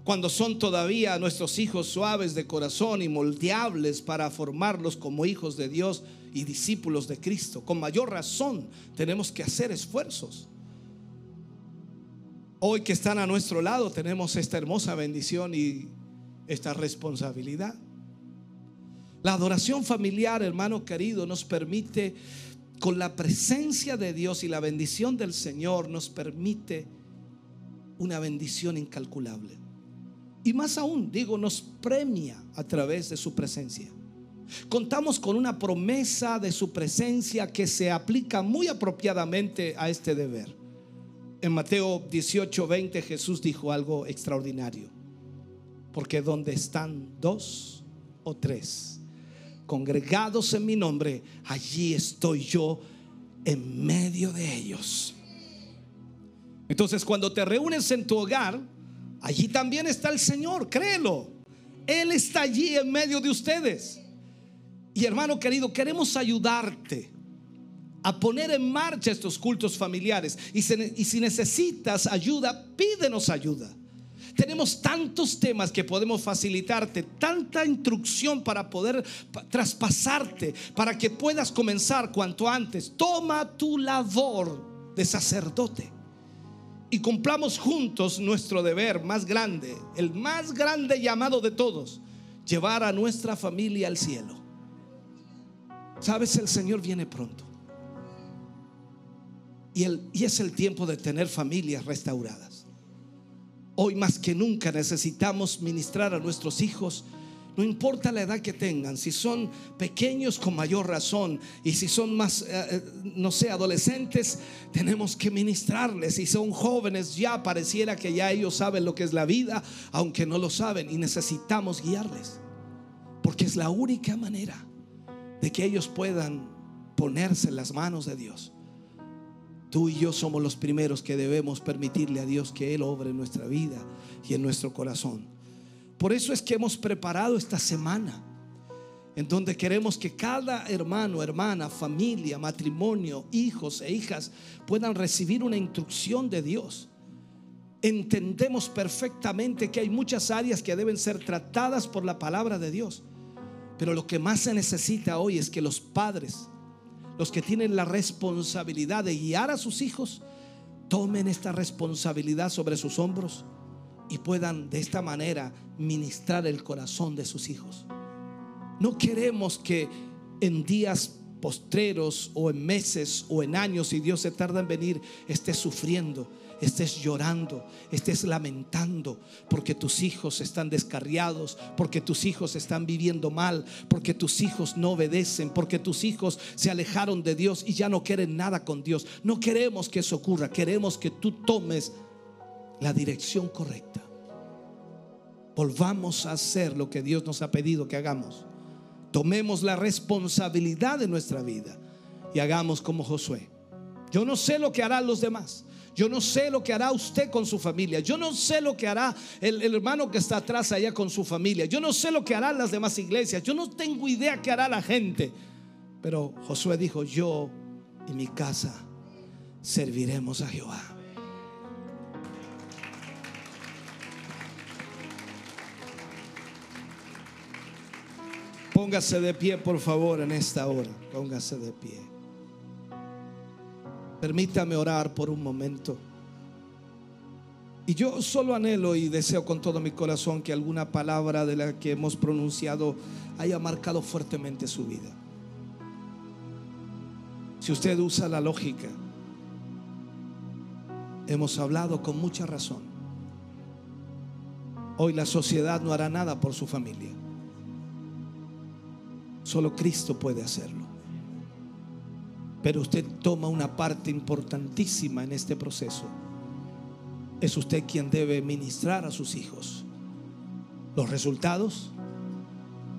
A: Cuando son todavía nuestros hijos suaves de corazón y moldeables para formarlos como hijos de Dios y discípulos de Cristo. Con mayor razón tenemos que hacer esfuerzos. Hoy que están a nuestro lado tenemos esta hermosa bendición y esta responsabilidad. La adoración familiar, hermano querido, nos permite, con la presencia de Dios y la bendición del Señor, nos permite una bendición incalculable. Y más aún, digo, nos premia a través de su presencia. Contamos con una promesa de su presencia que se aplica muy apropiadamente a este deber. En Mateo 18, 20 Jesús dijo algo extraordinario. Porque donde están dos o tres congregados en mi nombre, allí estoy yo en medio de ellos. Entonces cuando te reúnes en tu hogar, allí también está el Señor, créelo. Él está allí en medio de ustedes. Y hermano querido, queremos ayudarte a poner en marcha estos cultos familiares. Y, si necesitas ayuda, pídenos ayuda. Tenemos tantos temas que podemos facilitarte, tanta instrucción para poder traspasarte, para que puedas comenzar cuanto antes. Toma tu labor de sacerdote y cumplamos juntos nuestro deber más grande, el más grande llamado de todos, llevar a nuestra familia al cielo. Sabes, el Señor viene pronto. Y, el, y es el tiempo de tener familias restauradas. Hoy más que nunca necesitamos ministrar a nuestros hijos no importa la edad que tengan, si son pequeños con mayor razón y si son más, eh, eh, no sé, adolescentes, tenemos que ministrarles. Si son jóvenes, ya pareciera que ya ellos saben lo que es la vida, aunque no lo saben, y necesitamos guiarles. Porque es la única manera de que ellos puedan ponerse en las manos de Dios. Tú y yo somos los primeros que debemos permitirle a Dios que Él obre en nuestra vida y en nuestro corazón. Por eso es que hemos preparado esta semana en donde queremos que cada hermano, hermana, familia, matrimonio, hijos e hijas puedan recibir una instrucción de Dios. entendemos perfectamente que hay muchas áreas que deben ser tratadas por la palabra de Dios. Pero lo que más se necesita hoy es que los padres, los que tienen la responsabilidad de guiar a sus hijos, tomen esta responsabilidad sobre sus hombros y puedan de esta manera ministrar el corazón de sus hijos. No queremos que en días postreros o en meses o en años, si Dios se tarda en venir, estés sufriendo estés llorando, estés lamentando porque tus hijos están descarriados, porque tus hijos están viviendo mal, porque tus hijos no obedecen, porque tus hijos se alejaron de Dios y ya no quieren nada con Dios. No queremos que eso ocurra, queremos que tú tomes la dirección correcta. Volvamos a hacer lo que Dios nos ha pedido que hagamos. Tomemos la responsabilidad de nuestra vida y hagamos como Josué. Yo no sé lo que harán los demás. Yo no sé lo que hará usted con su familia. Yo no sé lo que hará el, hermano que está atrás allá con su familia. Yo no sé lo que harán las demás iglesias. Yo no tengo idea qué hará la gente. Pero Josué dijo, yo y mi casa serviremos a Jehová. Póngase de pie, por favor, en esta hora. Póngase de pie. Permítame orar por un momento. Y yo solo anhelo y deseo con todo mi corazón que alguna palabra de la que hemos pronunciado haya marcado fuertemente su vida. Si usted usa la lógica, hemos hablado con mucha razón. Hoy la sociedad no hará nada por su familia. Solo Cristo puede hacerlo. Pero usted toma una parte importantísima en este proceso. Es usted quien debe ministrar a sus hijos. Los resultados,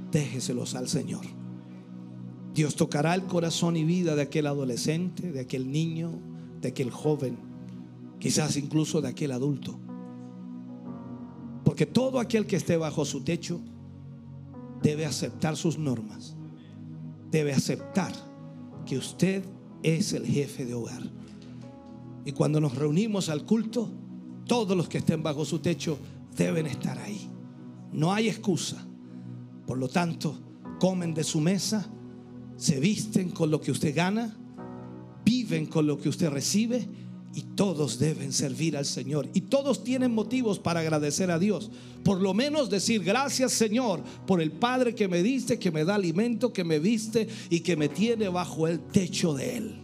A: déjeselos al Señor. Dios tocará el corazón y vida de aquel adolescente, de aquel niño, de aquel joven, quizás incluso de aquel adulto. Porque todo aquel que esté bajo su techo debe aceptar sus normas, debe aceptar que usted es el jefe de hogar. Y cuando nos reunimos al culto, todos los que estén bajo su techo deben estar ahí. No hay excusa. Por lo tanto, comen de su mesa, se visten con lo que usted gana, viven con lo que usted recibe y todos deben servir al Señor. Y todos tienen motivos para agradecer a Dios. Por lo menos decir gracias Señor por el Padre que me diste, que me da alimento, que me viste y que me tiene bajo el techo de Él.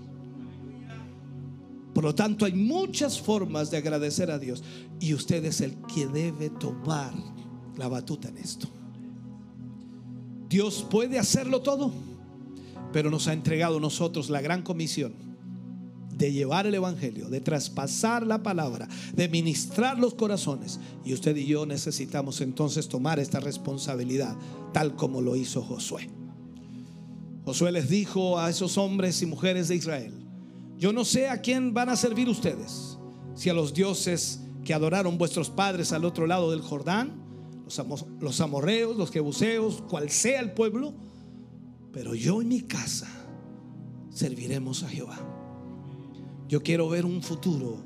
A: Por lo tanto, hay muchas formas de agradecer a Dios. Y usted es el que debe tomar la batuta en esto. Dios puede hacerlo todo, pero nos ha entregado nosotros la gran comisión de llevar el Evangelio, de traspasar la palabra, de ministrar los corazones. Y usted y yo necesitamos entonces tomar esta responsabilidad, tal como lo hizo Josué. Josué les dijo a esos hombres y mujeres de Israel, yo no sé a quién van a servir ustedes, si a los dioses que adoraron vuestros padres al otro lado del Jordán, los, amorreos, los jebuseos, cual sea el pueblo, pero yo y mi casa serviremos a Jehová. Yo quiero ver un futuro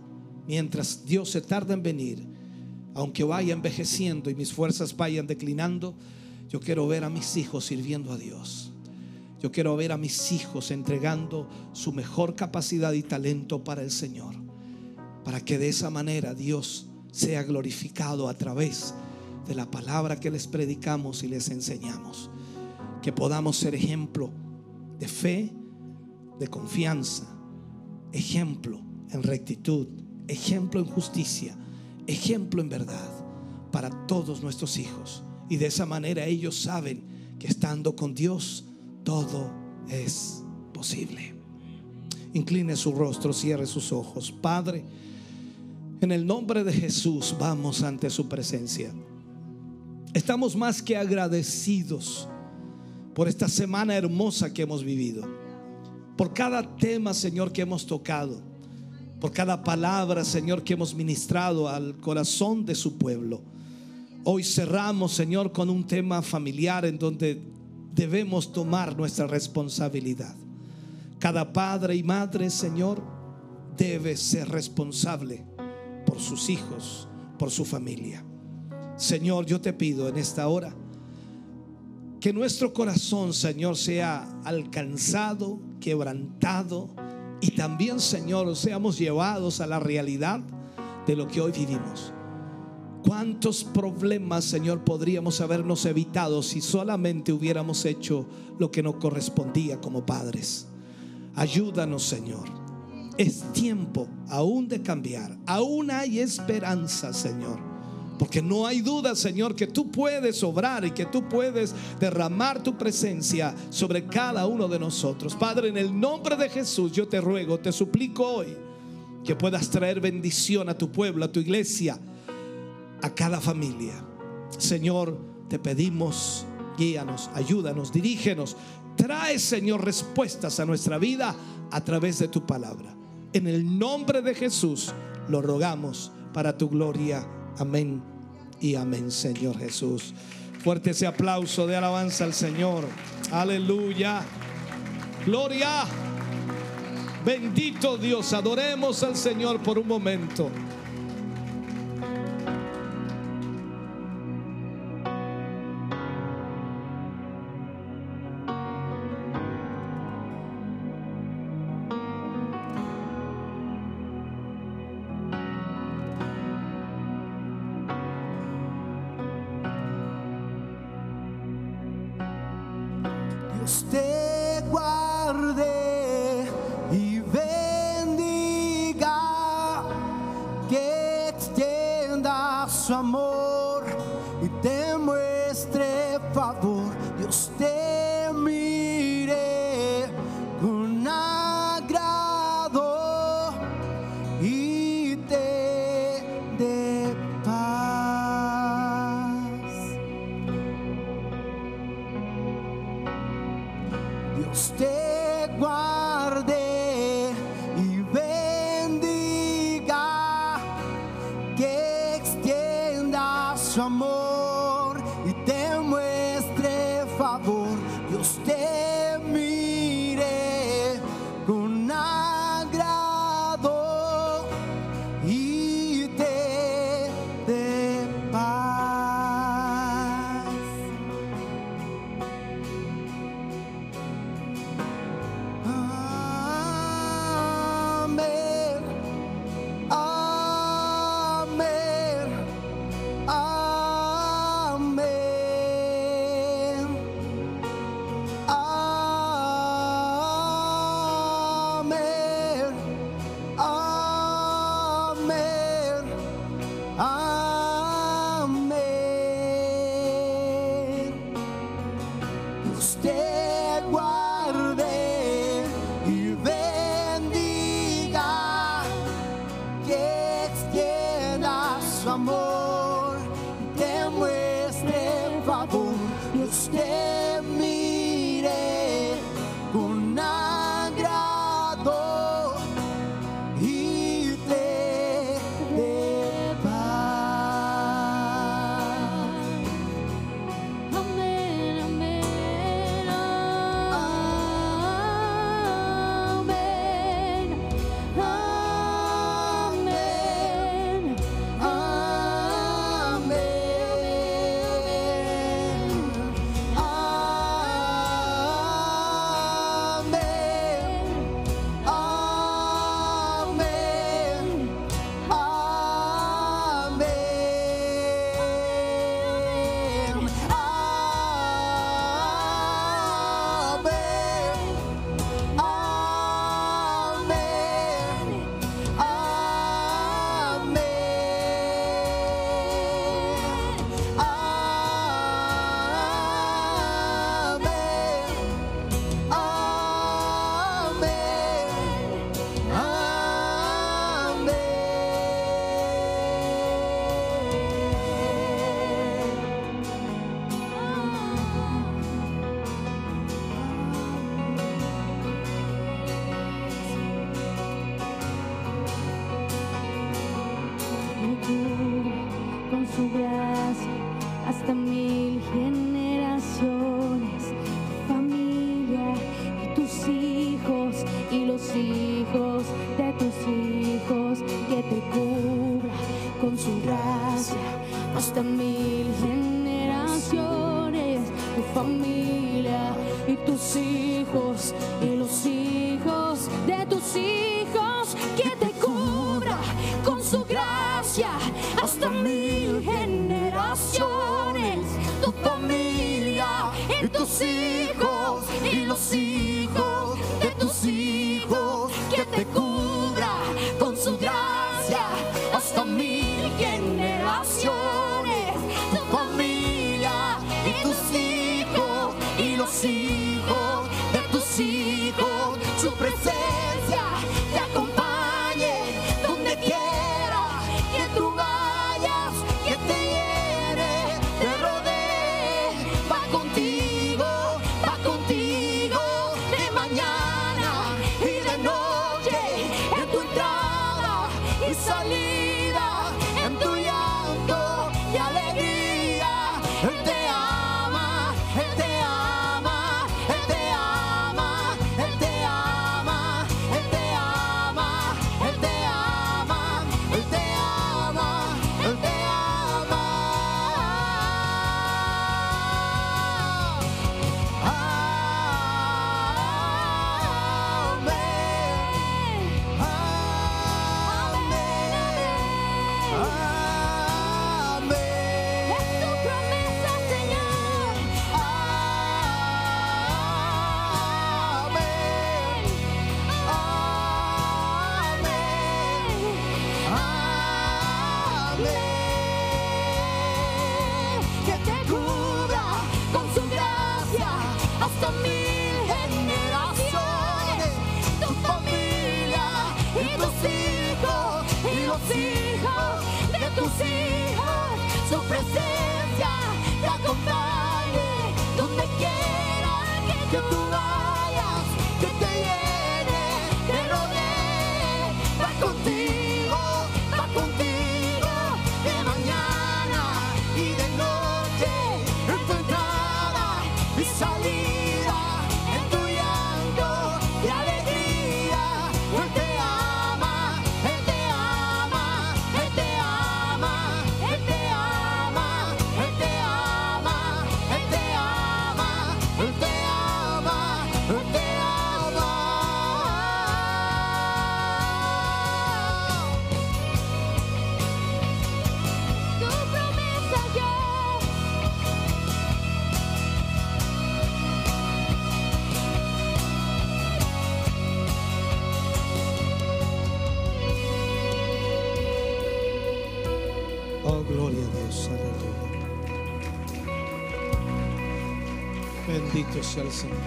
A: mientras Dios se tarda en venir, aunque vaya envejeciendo y mis fuerzas vayan declinando, yo quiero ver a mis hijos sirviendo a Dios. Yo quiero ver a mis hijos entregando su mejor capacidad y talento para el Señor, para que de esa manera Dios sea glorificado a través de la palabra que les predicamos y les enseñamos. Que podamos ser ejemplo de fe, de confianza, ejemplo en rectitud, ejemplo en justicia, ejemplo en verdad para todos nuestros hijos. Y de esa manera ellos saben que estando con Dios todo es posible. Incline su rostro, cierre sus ojos. Padre, en el nombre de Jesús vamos ante su presencia. Estamos más que agradecidos por esta semana hermosa que hemos vivido por cada tema, Señor, que hemos tocado, por cada palabra, Señor, que hemos ministrado al corazón de su pueblo. Hoy cerramos, Señor, con un tema familiar en donde debemos tomar nuestra responsabilidad. Cada padre y madre, Señor, debe ser responsable
B: por sus hijos, por su familia. Señor, yo te pido en esta hora que nuestro corazón, Señor, sea alcanzado, quebrantado y también, Señor, seamos llevados a la realidad de lo que hoy vivimos. ¿Cuántos problemas, Señor, podríamos habernos evitado si solamente hubiéramos hecho lo que nos correspondía como padres? Ayúdanos, Señor. Es tiempo aún de cambiar. Aún hay esperanza, Señor. Porque no hay duda, Señor, que tú puedes obrar y que tú puedes derramar tu presencia sobre cada uno de nosotros. Padre, en el nombre de Jesús, yo te ruego, te suplico hoy que puedas traer bendición a tu pueblo, a tu iglesia, a cada familia. Señor, te pedimos, guíanos, ayúdanos, dirígenos. Trae, Señor, respuestas a nuestra vida a través de tu palabra. En el nombre de Jesús lo rogamos para tu gloria. Amén y amén, Señor Jesús. Fuerte ese aplauso de alabanza al Señor. Aleluya. Gloria. Bendito Dios. Adoremos al Señor por un momento.
C: te
B: guarde. Sea el Señor.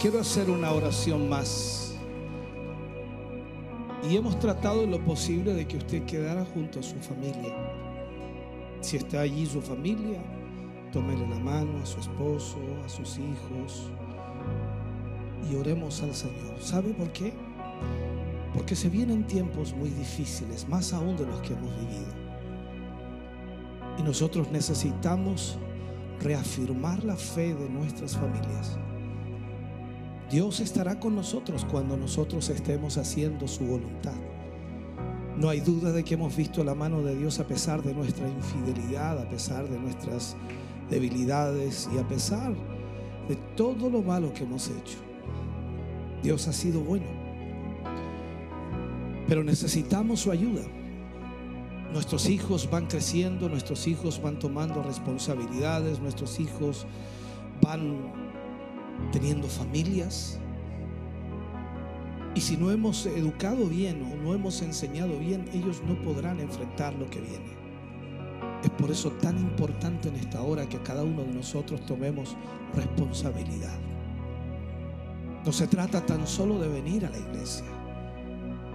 B: Quiero hacer una oración más. Y hemos tratado lo posible de que usted quedara junto a su familia. Si está allí su familia, tómele la mano a su esposo, a sus hijos y oremos al Señor. ¿Sabe por qué? Porque se vienen tiempos muy difíciles, más aún de los que hemos vivido. Y nosotros necesitamos reafirmar la fe de nuestras familias. Dios estará con nosotros cuando nosotros estemos haciendo su voluntad. No hay duda de que hemos visto la mano de Dios a pesar de nuestra infidelidad, a pesar de nuestras debilidades y a pesar de todo lo malo que hemos hecho. Dios ha sido bueno. Pero necesitamos su ayuda. Nuestros hijos van creciendo, nuestros hijos van tomando responsabilidades, nuestros hijos van teniendo familias. Y si no hemos educado bien o no hemos enseñado bien, ellos no podrán enfrentar lo que viene. Es por eso tan importante en esta hora que cada uno de nosotros tomemos responsabilidad. No se trata tan solo de venir a la iglesia.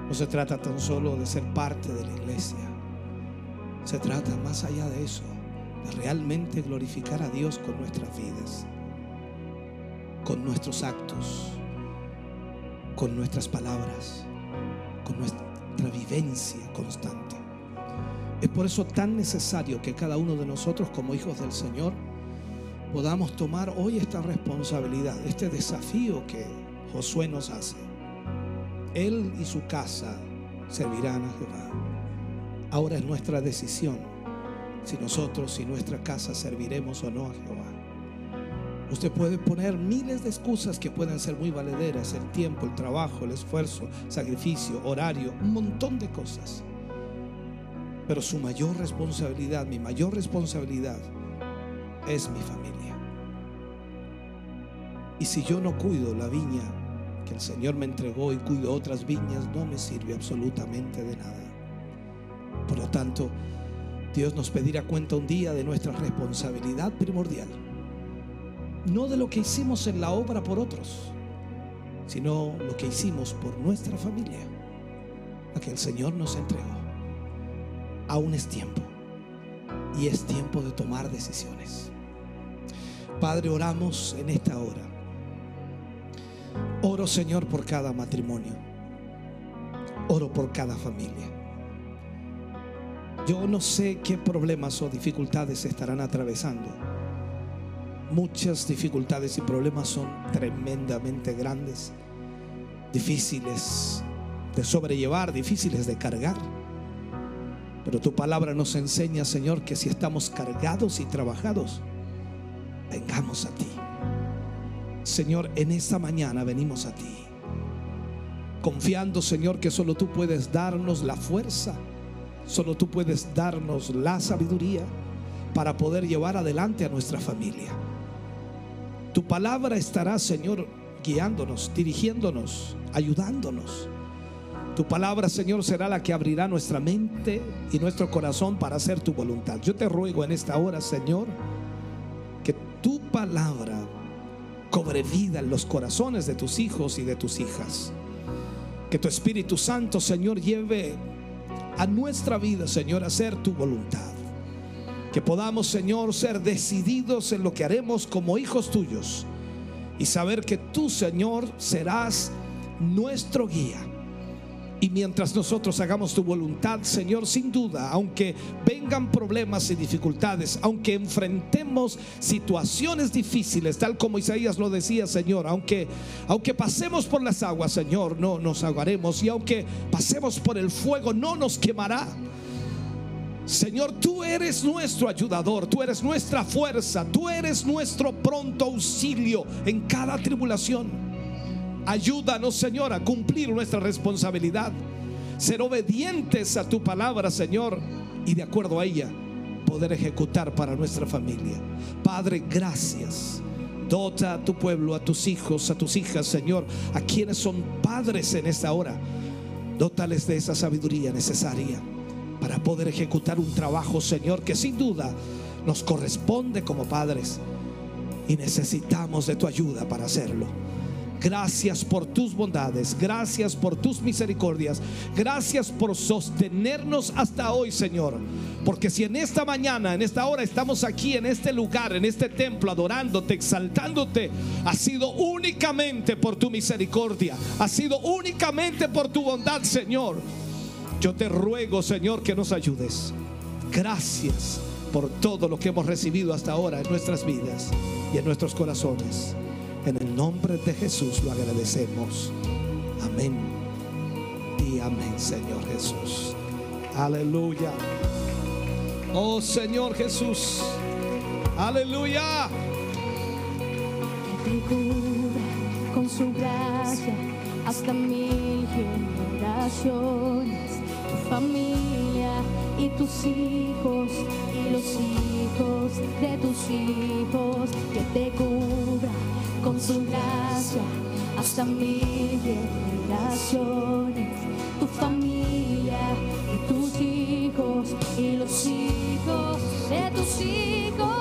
B: No se trata tan solo de ser parte de la iglesia. Se trata más allá de eso, de realmente glorificar a Dios con nuestras vidas, con nuestros actos, con nuestras palabras, con nuestra vivencia constante. Es por eso tan necesario que cada uno de nosotros como hijos del Señor podamos tomar hoy esta responsabilidad, este desafío que Josué nos hace. Él y su casa
A: servirán a Jehová. Ahora es nuestra decisión si nosotros y nuestra casa serviremos o no a Jehová. Usted puede poner miles de excusas que pueden ser muy valederas, el tiempo, el trabajo, el esfuerzo, sacrificio, horario, un montón de cosas. Pero su mayor responsabilidad, mi mayor responsabilidad es mi familia. Y si yo no cuido la viña que el Señor me entregó y cuido otras viñas, no me sirve absolutamente de nada. Por lo tanto, Dios nos pedirá cuenta un día de nuestra responsabilidad primordial. No de lo que hicimos en la obra por otros, sino lo que hicimos por nuestra familia, a que el Señor nos entregó. Aún es tiempo. Y es tiempo de tomar decisiones. Padre, oramos en esta hora. Oro, Señor, por cada matrimonio. Oro por cada familia. Yo no sé qué problemas o dificultades estarán atravesando. Muchas dificultades y problemas son tremendamente grandes, difíciles de sobrellevar, difíciles de cargar. Pero tu palabra nos enseña, Señor, que si estamos cargados y trabajados, vengamos a ti. Señor, en esta mañana venimos a ti. Confiando, Señor, que solo tú puedes darnos la fuerza, solo tú puedes darnos la sabiduría para poder llevar adelante a nuestra familia. Tu palabra estará, Señor, guiándonos, dirigiéndonos, ayudándonos. Tu palabra, Señor, será la que abrirá nuestra mente y nuestro corazón para hacer tu voluntad. Yo te ruego en esta hora, Señor, que tu palabra cobre vida en los corazones de tus hijos y de tus hijas. Que tu Espíritu Santo, Señor, lleve a nuestra vida, Señor, hacer tu voluntad. Que podamos, Señor, ser decididos en lo que haremos como hijos tuyos y saber que tú, Señor, serás nuestro guía y mientras nosotros hagamos tu voluntad, Señor, sin duda, aunque vengan problemas y dificultades, aunque enfrentemos situaciones difíciles, tal como Isaías lo decía, Señor, aunque, aunque pasemos por las aguas, Señor, no nos ahogaremos. Y aunque pasemos por el fuego, no nos quemará. Señor, tú eres nuestro ayudador, tú eres nuestra fuerza, tú eres nuestro pronto auxilio en cada tribulación. Ayúdanos, Señor, a cumplir nuestra responsabilidad. Ser obedientes a tu palabra, Señor, y de acuerdo a ella, poder ejecutar para nuestra familia. Padre, gracias. Dota a tu pueblo, a tus hijos, a tus hijas, Señor, a quienes son padres en esta hora. Dótales de esa sabiduría necesaria para poder ejecutar un trabajo, Señor, que sin duda nos corresponde como padres y necesitamos de tu ayuda para hacerlo. Gracias por tus bondades, gracias por tus misericordias, gracias por sostenernos hasta hoy, Señor. Porque si en esta mañana, en esta hora estamos aquí, en este lugar, en este templo, adorándote, exaltándote, ha sido únicamente por tu misericordia, ha sido únicamente por tu bondad, Señor. Yo te ruego, Señor, que nos ayudes. Gracias por todo lo que hemos recibido hasta ahora en nuestras vidas y en nuestros corazones. En el nombre de Jesús lo agradecemos. Amén. Y amén, Señor Jesús. Aleluya. Oh Señor Jesús. Aleluya.
B: Que te cubra con su gracia hasta mil generaciones. Tu familia y tus hijos y los hijos de tus hijos. Que te cubra con su gracia hasta mil generaciones. Tu familia y tus hijos y los hijos de tus hijos.